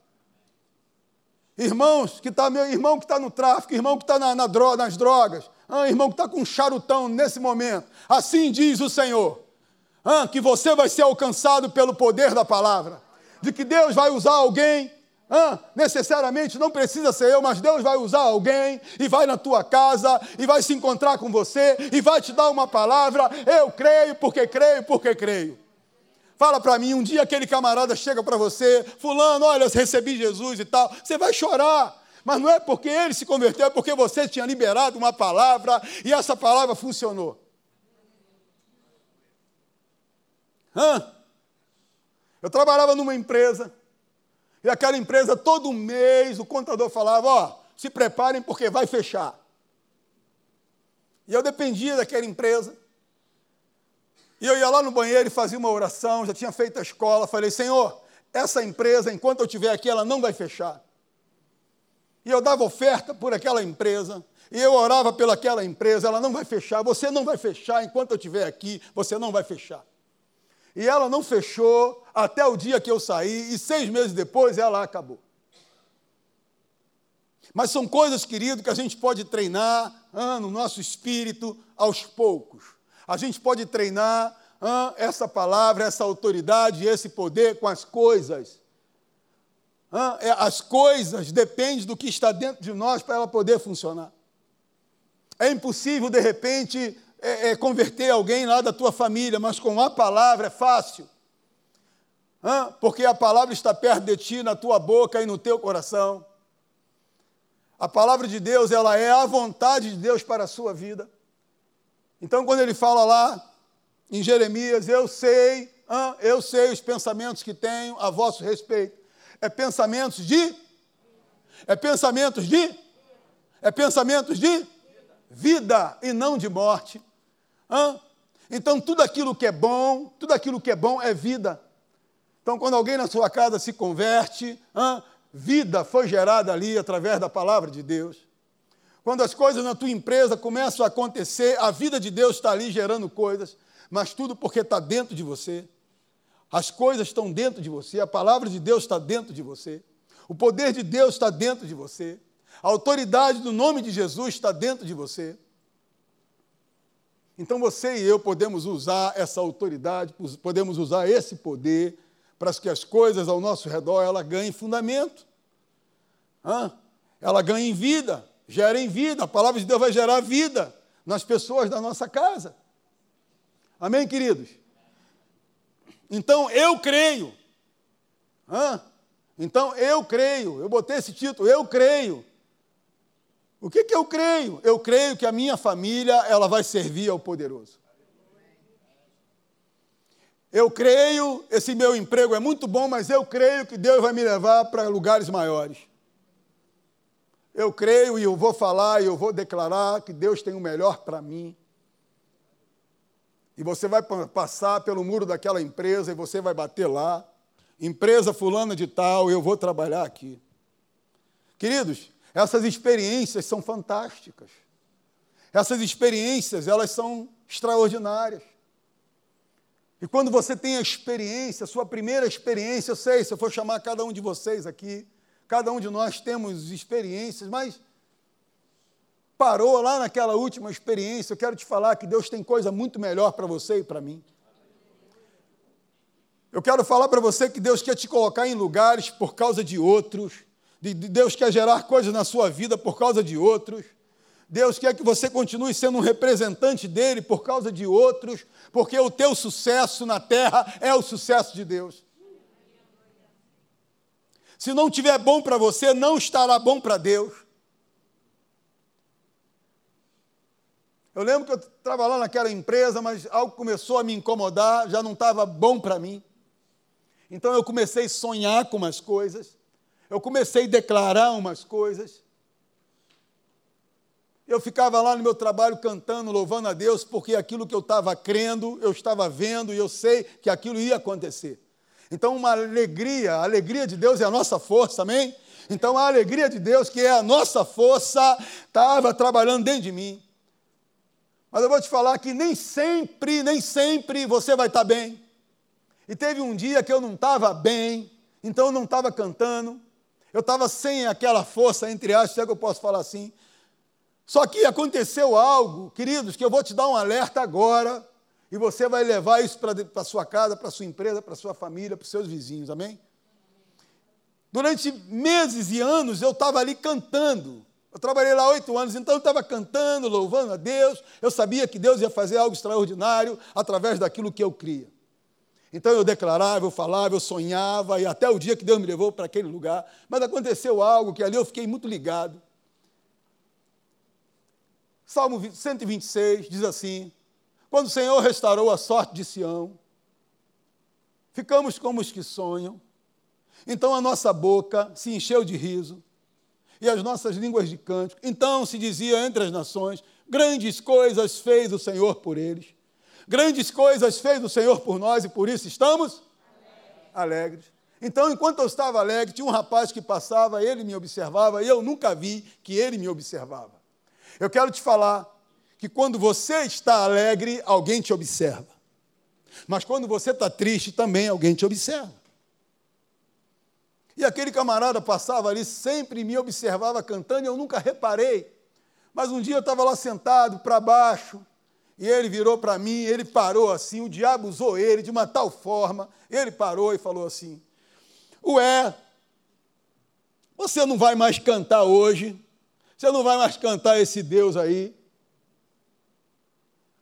Speaker 1: Irmãos, que tá, meu irmão que está no tráfico, irmão que está na, na dro nas drogas, ah, irmão que está com um charutão nesse momento, assim diz o Senhor, ah, que você vai ser alcançado pelo poder da palavra, de que Deus vai usar alguém ah, necessariamente não precisa ser eu, mas Deus vai usar alguém e vai na tua casa e vai se encontrar com você e vai te dar uma palavra. Eu creio porque creio porque creio. Fala para mim, um dia aquele camarada chega para você, fulano, olha, recebi Jesus e tal, você vai chorar. Mas não é porque ele se converteu, é porque você tinha liberado uma palavra e essa palavra funcionou. Hã? Eu trabalhava numa empresa, e aquela empresa, todo mês, o contador falava: Ó, se preparem porque vai fechar. E eu dependia daquela empresa. E eu ia lá no banheiro e fazia uma oração, já tinha feito a escola, falei, Senhor, essa empresa, enquanto eu estiver aqui, ela não vai fechar. e eu dava oferta por aquela empresa, e eu orava pelaquela empresa, ela não vai fechar, você não vai fechar enquanto eu estiver aqui, você não vai fechar. E ela não fechou até o dia que eu saí, e seis meses depois ela acabou. Mas são coisas, querido, que a gente pode treinar ah, no nosso espírito aos poucos. A gente pode treinar ah, essa palavra, essa autoridade, esse poder com as coisas. Ah, é, as coisas dependem do que está dentro de nós para ela poder funcionar. É impossível, de repente, é, é, converter alguém lá da tua família, mas com a palavra é fácil. Porque a palavra está perto de ti, na tua boca e no teu coração. A palavra de Deus, ela é a vontade de Deus para a sua vida. Então, quando ele fala lá em Jeremias, eu sei, eu sei os pensamentos que tenho a vosso respeito. É pensamentos de? É pensamentos de? É pensamentos de? Vida e não de morte. Então, tudo aquilo que é bom, tudo aquilo que é bom é vida. Então, quando alguém na sua casa se converte, vida foi gerada ali através da palavra de Deus. Quando as coisas na tua empresa começam a acontecer, a vida de Deus está ali gerando coisas, mas tudo porque está dentro de você. As coisas estão dentro de você, a palavra de Deus está dentro de você, o poder de Deus está dentro de você, a autoridade do nome de Jesus está dentro de você. Então você e eu podemos usar essa autoridade, podemos usar esse poder para que as coisas ao nosso redor ela ganhem fundamento. Hã? Ela ganhe vida, gerem vida. A palavra de Deus vai gerar vida nas pessoas da nossa casa. Amém, queridos? Então eu creio. Hã? Então eu creio. Eu botei esse título, eu creio. O que, que eu creio? Eu creio que a minha família ela vai servir ao poderoso. Eu creio, esse meu emprego é muito bom, mas eu creio que Deus vai me levar para lugares maiores. Eu creio e eu vou falar e eu vou declarar que Deus tem o melhor para mim. E você vai passar pelo muro daquela empresa e você vai bater lá. Empresa fulana de tal, eu vou trabalhar aqui. Queridos, essas experiências são fantásticas. Essas experiências, elas são extraordinárias. E quando você tem a experiência, a sua primeira experiência, eu sei, se eu for chamar cada um de vocês aqui, cada um de nós temos experiências, mas parou lá naquela última experiência, eu quero te falar que Deus tem coisa muito melhor para você e para mim. Eu quero falar para você que Deus quer te colocar em lugares por causa de outros, Deus quer gerar coisas na sua vida por causa de outros. Deus quer que você continue sendo um representante dele por causa de outros, porque o teu sucesso na terra é o sucesso de Deus. Se não tiver bom para você, não estará bom para Deus. Eu lembro que eu estava lá naquela empresa, mas algo começou a me incomodar, já não estava bom para mim. Então eu comecei a sonhar com umas coisas, eu comecei a declarar umas coisas, eu ficava lá no meu trabalho cantando, louvando a Deus, porque aquilo que eu estava crendo, eu estava vendo e eu sei que aquilo ia acontecer. Então, uma alegria, a alegria de Deus é a nossa força, amém? Então, a alegria de Deus, que é a nossa força, estava trabalhando dentro de mim. Mas eu vou te falar que nem sempre, nem sempre você vai estar bem. E teve um dia que eu não estava bem, então eu não estava cantando, eu estava sem aquela força, entre aspas, é que eu posso falar assim, só que aconteceu algo, queridos, que eu vou te dar um alerta agora, e você vai levar isso para a sua casa, para a sua empresa, para a sua família, para os seus vizinhos, amém? Durante meses e anos eu estava ali cantando. Eu trabalhei lá oito anos, então eu estava cantando, louvando a Deus. Eu sabia que Deus ia fazer algo extraordinário através daquilo que eu cria. Então eu declarava, eu falava, eu sonhava, e até o dia que Deus me levou para aquele lugar. Mas aconteceu algo que ali eu fiquei muito ligado. Salmo 126 diz assim: Quando o Senhor restaurou a sorte de Sião, ficamos como os que sonham. Então a nossa boca se encheu de riso e as nossas línguas de cântico. Então se dizia entre as nações: Grandes coisas fez o Senhor por eles. Grandes coisas fez o Senhor por nós e por isso estamos alegres. alegres. Então, enquanto eu estava alegre, tinha um rapaz que passava, ele me observava, e eu nunca vi que ele me observava. Eu quero te falar que quando você está alegre, alguém te observa. Mas quando você está triste, também alguém te observa. E aquele camarada passava ali, sempre me observava cantando, e eu nunca reparei. Mas um dia eu estava lá sentado para baixo, e ele virou para mim, ele parou assim, o diabo usou ele de uma tal forma, ele parou e falou assim: Ué, você não vai mais cantar hoje, você não vai mais cantar esse Deus aí.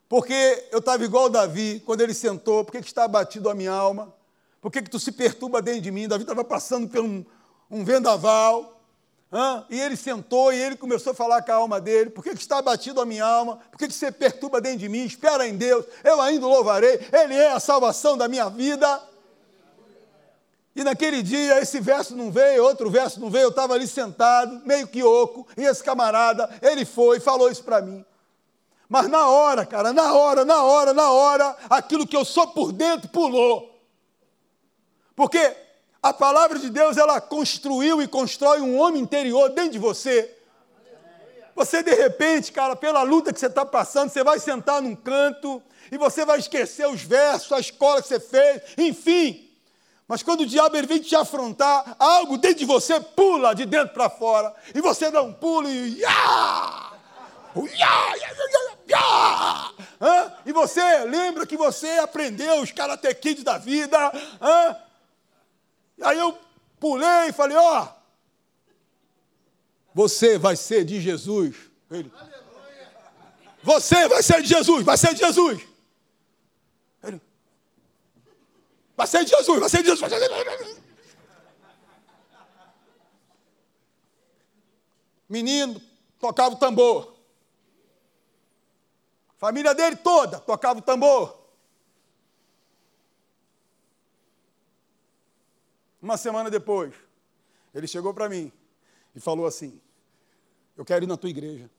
Speaker 1: Porque eu estava igual Davi, quando ele sentou, por que, que está abatido a minha alma? Por que, que tu se perturba dentro de mim? Davi estava passando por um, um vendaval, e ele sentou e ele começou a falar com a alma dele. Por que, que está abatido a minha alma? Por que, que você perturba dentro de mim? Espera em Deus, eu ainda louvarei, Ele é a salvação da minha vida. E naquele dia, esse verso não veio, outro verso não veio, eu estava ali sentado, meio que oco, e esse camarada, ele foi e falou isso para mim. Mas na hora, cara, na hora, na hora, na hora, aquilo que eu sou por dentro pulou. Porque a palavra de Deus, ela construiu e constrói um homem interior dentro de você. Você, de repente, cara, pela luta que você está passando, você vai sentar num canto e você vai esquecer os versos, a escola que você fez, enfim. Mas quando o diabo ele vem te afrontar, algo dentro de você pula de dentro para fora. E você dá um pulo e. E você lembra que você aprendeu os karate kids da vida. Hã? Aí eu pulei e falei: Ó, oh, você vai ser de Jesus. Ele, você vai ser de Jesus, vai ser de Jesus. Vai ser de Jesus, vai ser de Jesus. Vai ser de Jesus. Menino tocava o tambor. Família dele toda tocava o tambor. Uma semana depois, ele chegou para mim e falou assim: Eu quero ir na tua igreja.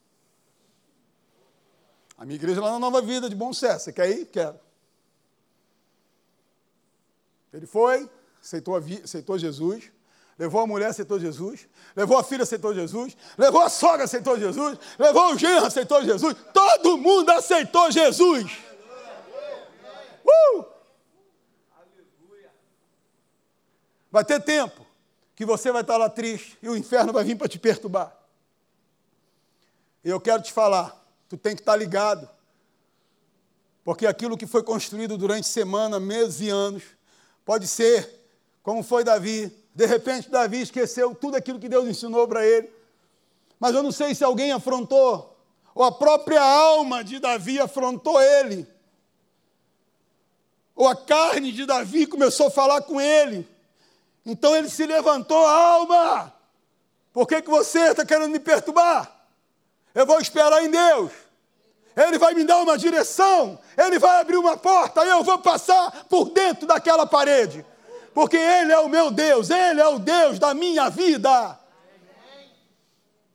Speaker 1: A minha igreja é lá na Nova Vida de Bom Sucesso. Você quer ir? Quero. Ele foi, aceitou, aceitou Jesus, levou a mulher, aceitou Jesus, levou a filha, aceitou Jesus, levou a sogra, aceitou Jesus, levou o genro, aceitou Jesus, todo mundo aceitou Jesus. Uh! Vai ter tempo que você vai estar lá triste e o inferno vai vir para te perturbar. E eu quero te falar, tu tem que estar ligado, porque aquilo que foi construído durante semana, meses e anos, Pode ser, como foi Davi. De repente, Davi esqueceu tudo aquilo que Deus ensinou para ele. Mas eu não sei se alguém afrontou, ou a própria alma de Davi afrontou ele. Ou a carne de Davi começou a falar com ele. Então ele se levantou, alma. Por que, que você está querendo me perturbar? Eu vou esperar em Deus. Ele vai me dar uma direção, Ele vai abrir uma porta eu vou passar por dentro daquela parede. Porque Ele é o meu Deus, Ele é o Deus da minha vida.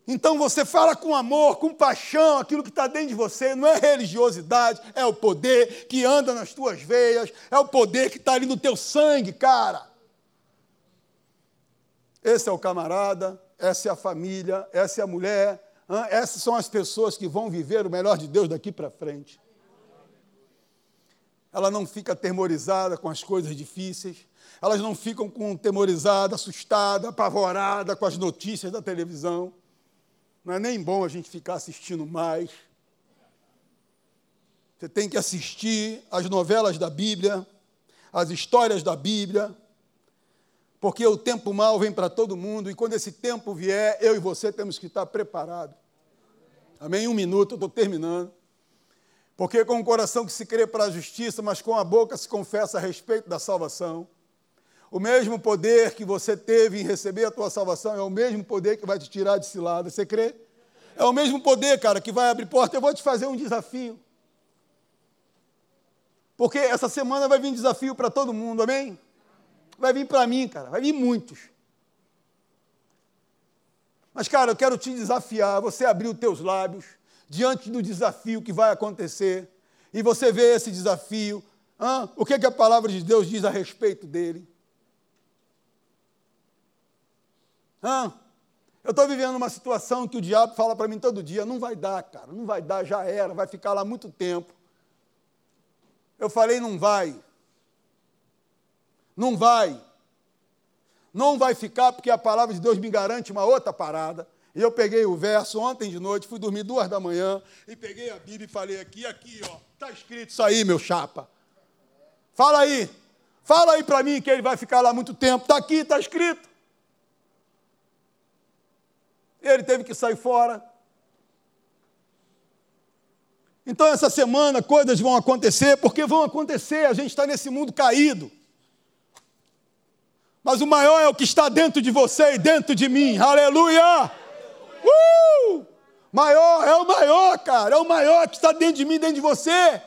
Speaker 1: Então você fala com amor, com paixão, aquilo que está dentro de você, não é religiosidade, é o poder que anda nas tuas veias, é o poder que está ali no teu sangue, cara. Esse é o camarada, essa é a família, essa é a mulher, essas são as pessoas que vão viver o melhor de Deus daqui para frente. Ela não fica atemorizada com as coisas difíceis, elas não ficam com temorizada, assustada, apavorada com as notícias da televisão. Não é nem bom a gente ficar assistindo mais. Você tem que assistir as novelas da Bíblia, as histórias da Bíblia, porque o tempo mal vem para todo mundo e quando esse tempo vier, eu e você temos que estar preparados. Amém? Um minuto, eu estou terminando. Porque com o coração que se crê para a justiça, mas com a boca se confessa a respeito da salvação. O mesmo poder que você teve em receber a tua salvação é o mesmo poder que vai te tirar de cilada. Você crê? É o mesmo poder, cara, que vai abrir porta. Eu vou te fazer um desafio. Porque essa semana vai vir desafio para todo mundo, amém? Vai vir para mim, cara, vai vir muitos. Mas, cara, eu quero te desafiar, você abrir os teus lábios diante do desafio que vai acontecer, e você vê esse desafio, hã? o que, que a palavra de Deus diz a respeito dele. Hã? Eu estou vivendo uma situação que o diabo fala para mim todo dia: não vai dar, cara, não vai dar, já era, vai ficar lá muito tempo. Eu falei: não vai. Não vai. Não vai ficar, porque a palavra de Deus me garante uma outra parada. E eu peguei o verso ontem de noite, fui dormir duas da manhã, e peguei a Bíblia e falei aqui, aqui, ó, está escrito isso aí, meu chapa. Fala aí, fala aí para mim que ele vai ficar lá muito tempo. Está aqui, está escrito. Ele teve que sair fora. Então, essa semana, coisas vão acontecer, porque vão acontecer, a gente está nesse mundo caído. Mas o maior é o que está dentro de você e dentro de mim. Aleluia! Uh! Maior, é o maior, cara. É o maior que está dentro de mim, dentro de você.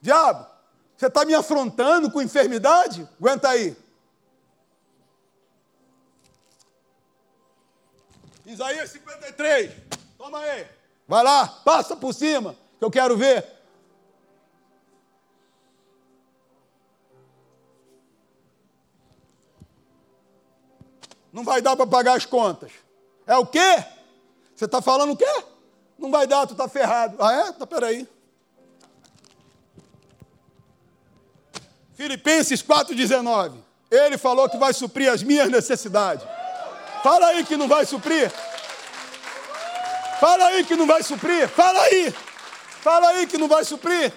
Speaker 1: Diabo, você está me afrontando com enfermidade? Aguenta aí. Isaías 53. Toma aí. Vai lá, passa por cima, que eu quero ver. Não vai dar para pagar as contas. É o quê? Você está falando o quê? Não vai dar, tu está ferrado. Ah, é? Tá, peraí. Filipenses 4,19. Ele falou que vai suprir as minhas necessidades. Fala aí que não vai suprir. Fala aí que não vai suprir. Fala aí. Fala aí que não vai suprir.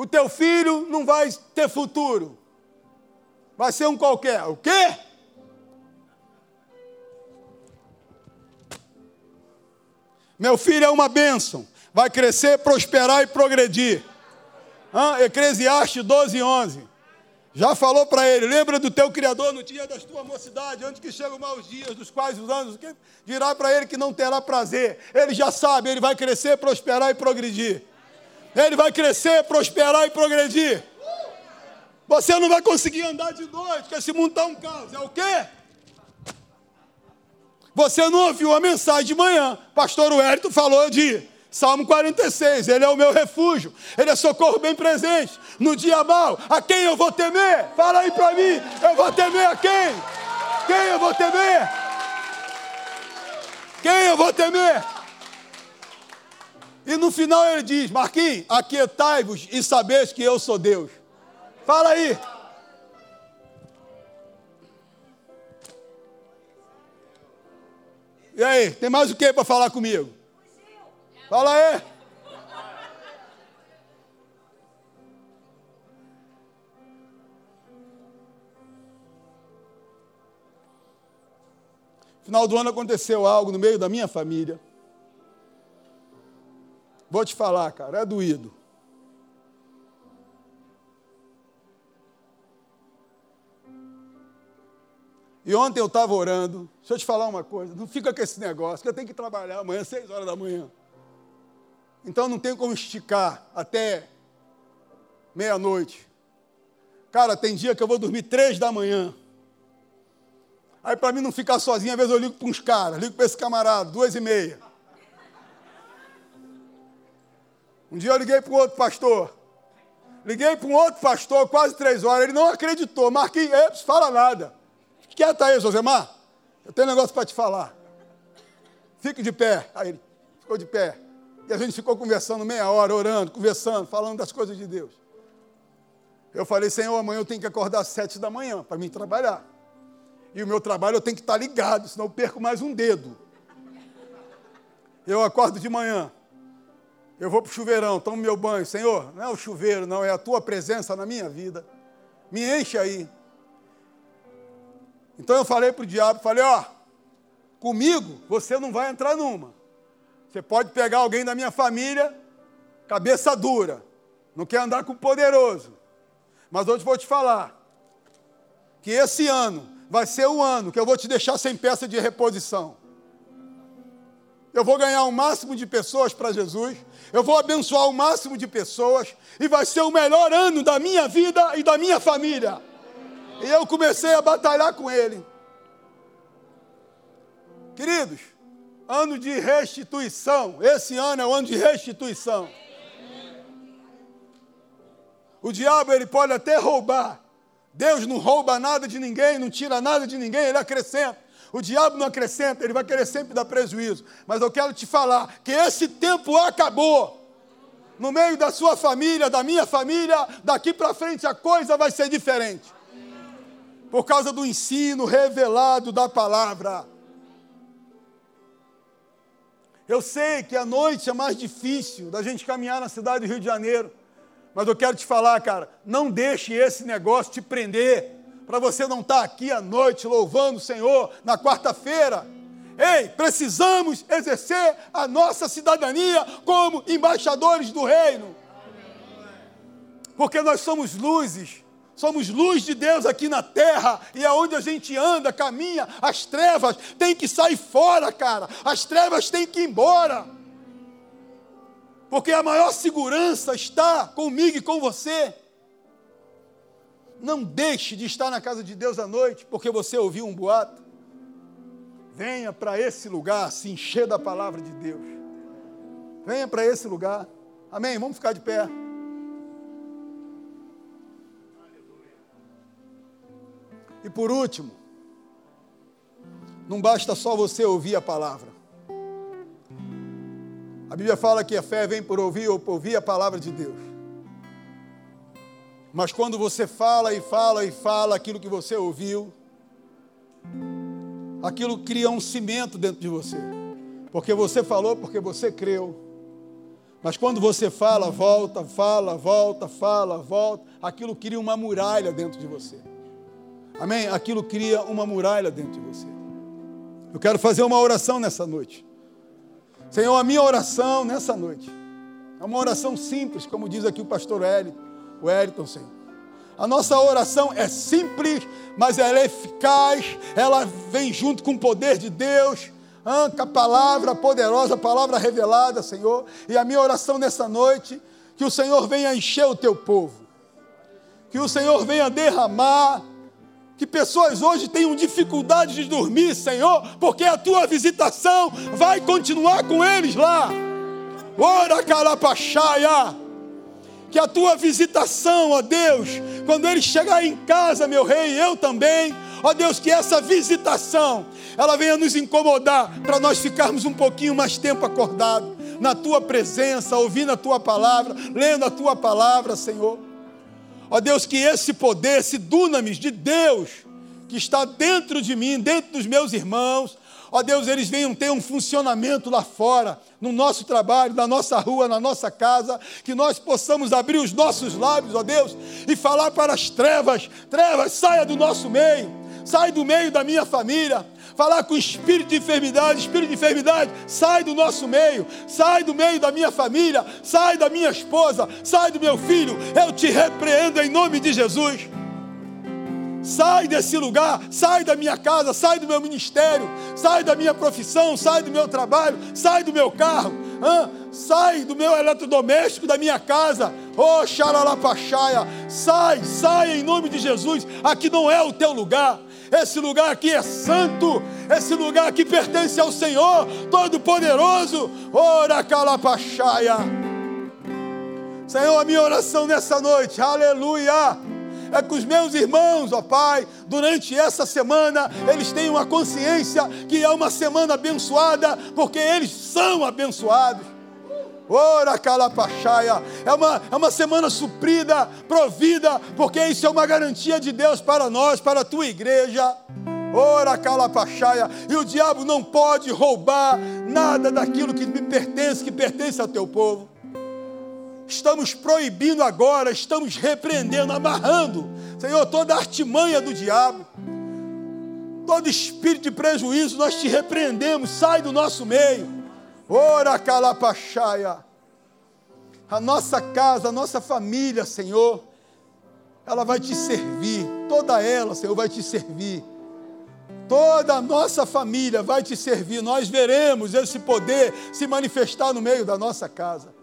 Speaker 1: O teu filho não vai ter futuro. Vai ser um qualquer. O quê? Meu filho é uma bênção. Vai crescer, prosperar e progredir. Hã? Eclesiastes 12, 11. Já falou para ele, lembra do teu Criador no dia da tua mocidade, antes que chegam maus dias, dos quais os anos, dirá para ele que não terá prazer. Ele já sabe, ele vai crescer, prosperar e progredir. Ele vai crescer, prosperar e progredir. Você não vai conseguir andar de noite, porque esse mundo está um caos. É o quê? Você não ouviu a mensagem de manhã. Pastor Wellington falou de Salmo 46, ele é o meu refúgio, ele é socorro bem presente. No dia mal, a quem eu vou temer? Fala aí para mim, eu vou temer a quem? Quem eu vou temer? Quem eu vou temer? E no final ele diz: Marquinhos, aquietai-vos e sabeis que eu sou Deus. Fala aí. E aí, tem mais o que para falar comigo? Fala aí. Final do ano aconteceu algo no meio da minha família. Vou te falar, cara, é doído. E ontem eu estava orando. Deixa eu te falar uma coisa. Não fica com esse negócio, que eu tenho que trabalhar amanhã, seis horas da manhã. Então não tem como esticar até meia-noite. Cara, tem dia que eu vou dormir três da manhã. Aí para mim não ficar sozinho, às vezes eu ligo para uns caras, ligo para esse camarada, duas e meia. Um dia eu liguei para um outro pastor. Liguei para um outro pastor, quase três horas. Ele não acreditou. Marquinhos, fala nada. Quieta aí, Josemar. Eu tenho um negócio para te falar. Fique de pé. Aí ele ficou de pé. E a gente ficou conversando meia hora, orando, conversando, falando das coisas de Deus. Eu falei, Senhor, amanhã eu tenho que acordar às sete da manhã para mim trabalhar. E o meu trabalho eu tenho que estar ligado, senão eu perco mais um dedo. Eu acordo de manhã, eu vou para o chuveirão, tomo meu banho. Senhor, não é o chuveiro, não, é a tua presença na minha vida. Me enche aí. Então eu falei para o diabo, falei, ó, comigo você não vai entrar numa. Você pode pegar alguém da minha família, cabeça dura, não quer andar com o poderoso. Mas hoje vou te falar que esse ano vai ser o ano que eu vou te deixar sem peça de reposição. Eu vou ganhar o máximo de pessoas para Jesus, eu vou abençoar o máximo de pessoas, e vai ser o melhor ano da minha vida e da minha família. E eu comecei a batalhar com ele. Queridos, ano de restituição. Esse ano é o ano de restituição. O diabo ele pode até roubar. Deus não rouba nada de ninguém, não tira nada de ninguém, ele acrescenta. O diabo não acrescenta, ele vai querer sempre dar prejuízo. Mas eu quero te falar que esse tempo acabou. No meio da sua família, da minha família, daqui para frente a coisa vai ser diferente. Por causa do ensino revelado da palavra. Eu sei que a noite é mais difícil da gente caminhar na cidade do Rio de Janeiro. Mas eu quero te falar, cara, não deixe esse negócio te prender para você não estar tá aqui à noite louvando o Senhor na quarta-feira. Ei, precisamos exercer a nossa cidadania como embaixadores do reino. Porque nós somos luzes, somos luz de Deus aqui na terra, e aonde a gente anda, caminha, as trevas têm que sair fora, cara. As trevas têm que ir embora. Porque a maior segurança está comigo e com você. Não deixe de estar na casa de Deus à noite porque você ouviu um boato. Venha para esse lugar se encher da palavra de Deus. Venha para esse lugar. Amém? Vamos ficar de pé. E por último, não basta só você ouvir a palavra. A Bíblia fala que a fé vem por ouvir ou por ouvir a palavra de Deus. Mas quando você fala e fala e fala aquilo que você ouviu, aquilo cria um cimento dentro de você. Porque você falou, porque você creu. Mas quando você fala, volta, fala, volta, fala, volta, aquilo cria uma muralha dentro de você. Amém? Aquilo cria uma muralha dentro de você. Eu quero fazer uma oração nessa noite. Senhor, a minha oração nessa noite é uma oração simples, como diz aqui o pastor Hélio Wellington, Senhor. A nossa oração é simples, mas ela é eficaz, ela vem junto com o poder de Deus. Anca palavra poderosa, palavra revelada, Senhor. E a minha oração nessa noite, que o Senhor venha encher o teu povo. Que o Senhor venha derramar que pessoas hoje tenham dificuldade de dormir, Senhor, porque a tua visitação vai continuar com eles lá. Ora, calapachaia que a tua visitação, ó Deus, quando ele chegar em casa, meu rei, eu também, ó Deus, que essa visitação, ela venha nos incomodar, para nós ficarmos um pouquinho mais tempo acordado na tua presença, ouvindo a tua palavra, lendo a tua palavra, Senhor. Ó Deus, que esse poder, esse dunamis de Deus, que está dentro de mim, dentro dos meus irmãos, ó Deus, eles venham ter um funcionamento lá fora, no nosso trabalho, na nossa rua, na nossa casa, que nós possamos abrir os nossos lábios, ó Deus, e falar para as trevas: trevas, saia do nosso meio, sai do meio da minha família. Falar com espírito de enfermidade, espírito de enfermidade, sai do nosso meio, sai do meio da minha família, sai da minha esposa, sai do meu filho. Eu te repreendo em nome de Jesus. Sai desse lugar, sai da minha casa, sai do meu ministério, sai da minha profissão, sai do meu trabalho, sai do meu carro, sai do meu eletrodoméstico, da minha casa. Oh, xaralapachaia, sai, sai em nome de Jesus. Aqui não é o teu lugar. Esse lugar aqui é santo, esse lugar aqui pertence ao Senhor Todo-Poderoso. Ora calapachaia. Senhor, a minha oração nessa noite, aleluia é que os meus irmãos, ó Pai, durante essa semana, eles tenham a consciência que é uma semana abençoada, porque eles são abençoados. Ora calapachaia, é uma, é uma semana suprida, provida, porque isso é uma garantia de Deus para nós, para a tua igreja. Ora calapachaia, e o diabo não pode roubar nada daquilo que me pertence, que pertence ao teu povo estamos proibindo agora, estamos repreendendo, amarrando, Senhor, toda artimanha do diabo, todo espírito de prejuízo, nós te repreendemos, sai do nosso meio. Ora calapachaia. A nossa casa, a nossa família, Senhor, ela vai te servir, toda ela, Senhor, vai te servir. Toda a nossa família vai te servir. Nós veremos esse poder se manifestar no meio da nossa casa.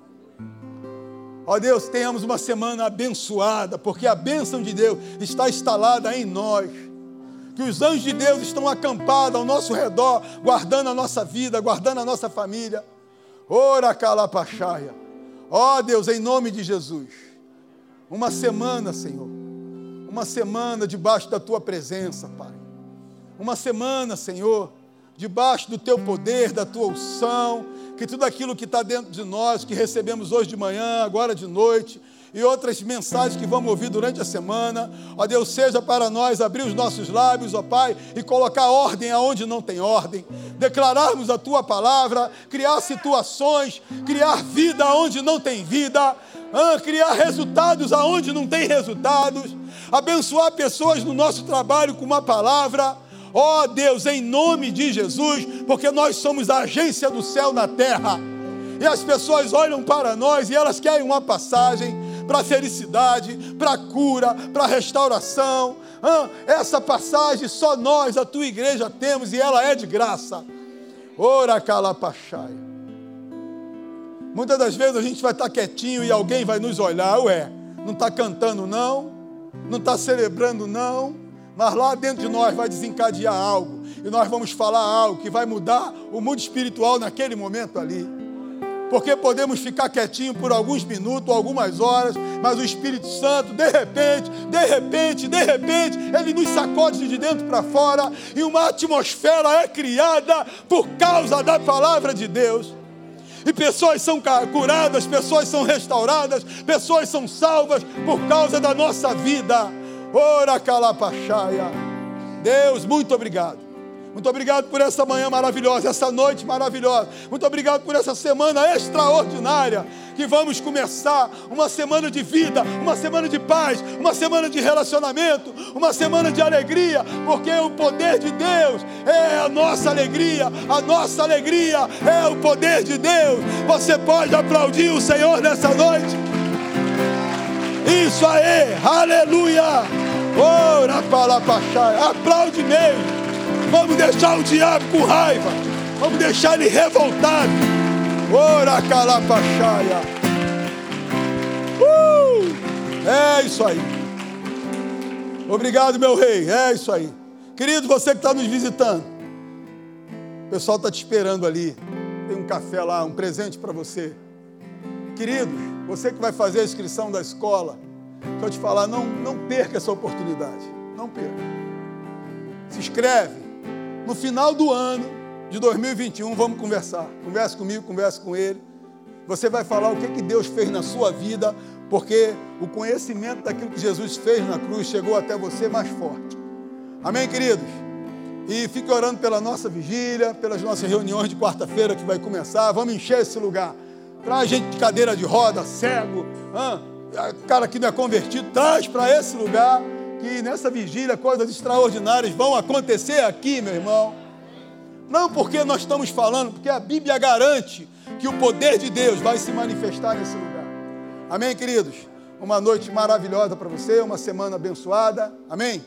Speaker 1: Ó Deus, tenhamos uma semana abençoada, porque a bênção de Deus está instalada em nós. Que os anjos de Deus estão acampados ao nosso redor, guardando a nossa vida, guardando a nossa família. Ora calapachaia. Ó Deus, em nome de Jesus. uma semana, Senhor, uma semana debaixo da tua presença, Pai. Uma semana, Senhor, debaixo do teu poder, da tua unção, que tudo aquilo que está dentro de nós, que recebemos hoje de manhã, agora de noite, e outras mensagens que vamos ouvir durante a semana. Ó Deus, seja para nós abrir os nossos lábios, ó Pai, e colocar ordem aonde não tem ordem, declararmos a tua palavra, criar situações, criar vida aonde não tem vida, ah, criar resultados aonde não tem resultados, abençoar pessoas no nosso trabalho com uma palavra. Ó oh, Deus, em nome de Jesus, porque nós somos a agência do céu na terra. E as pessoas olham para nós e elas querem uma passagem para a felicidade, para a cura, para a restauração. Ah, essa passagem só nós, a tua igreja, temos e ela é de graça. Ora calapachai. Muitas das vezes a gente vai estar quietinho e alguém vai nos olhar, ué, não está cantando não, não está celebrando não, mas lá dentro de nós vai desencadear algo, e nós vamos falar algo que vai mudar o mundo espiritual naquele momento ali porque podemos ficar quietinho por alguns minutos, algumas horas, mas o Espírito Santo, de repente, de repente, de repente, ele nos sacode de dentro para fora e uma atmosfera é criada por causa da palavra de Deus. E pessoas são curadas, pessoas são restauradas, pessoas são salvas por causa da nossa vida. Ora calapachaia. Deus, muito obrigado. Muito obrigado por essa manhã maravilhosa, essa noite maravilhosa. Muito obrigado por essa semana extraordinária que vamos começar. Uma semana de vida, uma semana de paz, uma semana de relacionamento, uma semana de alegria, porque o poder de Deus é a nossa alegria. A nossa alegria é o poder de Deus. Você pode aplaudir o Senhor nessa noite. Isso aí, aleluia. Ora para aplaude mesmo. Vamos deixar o diabo com raiva. Vamos deixar ele revoltado. Ora calapachaia. Uh! É isso aí. Obrigado, meu rei. É isso aí. Querido, você que está nos visitando. O pessoal está te esperando ali. Tem um café lá, um presente para você. Queridos, você que vai fazer a inscrição da escola, deixa eu te falar, não, não perca essa oportunidade. Não perca. Se inscreve no final do ano de 2021, vamos conversar. Converse comigo, converse com ele. Você vai falar o que, que Deus fez na sua vida, porque o conhecimento daquilo que Jesus fez na cruz chegou até você mais forte. Amém, queridos? E fique orando pela nossa vigília, pelas nossas reuniões de quarta-feira que vai começar. Vamos encher esse lugar. Traz gente de cadeira de roda, cego, cara que não é convertido, traz para esse lugar que nessa vigília coisas extraordinárias vão acontecer aqui, meu irmão. Não porque nós estamos falando, porque a Bíblia garante que o poder de Deus vai se manifestar nesse lugar. Amém, queridos? Uma noite maravilhosa para você, uma semana abençoada. Amém?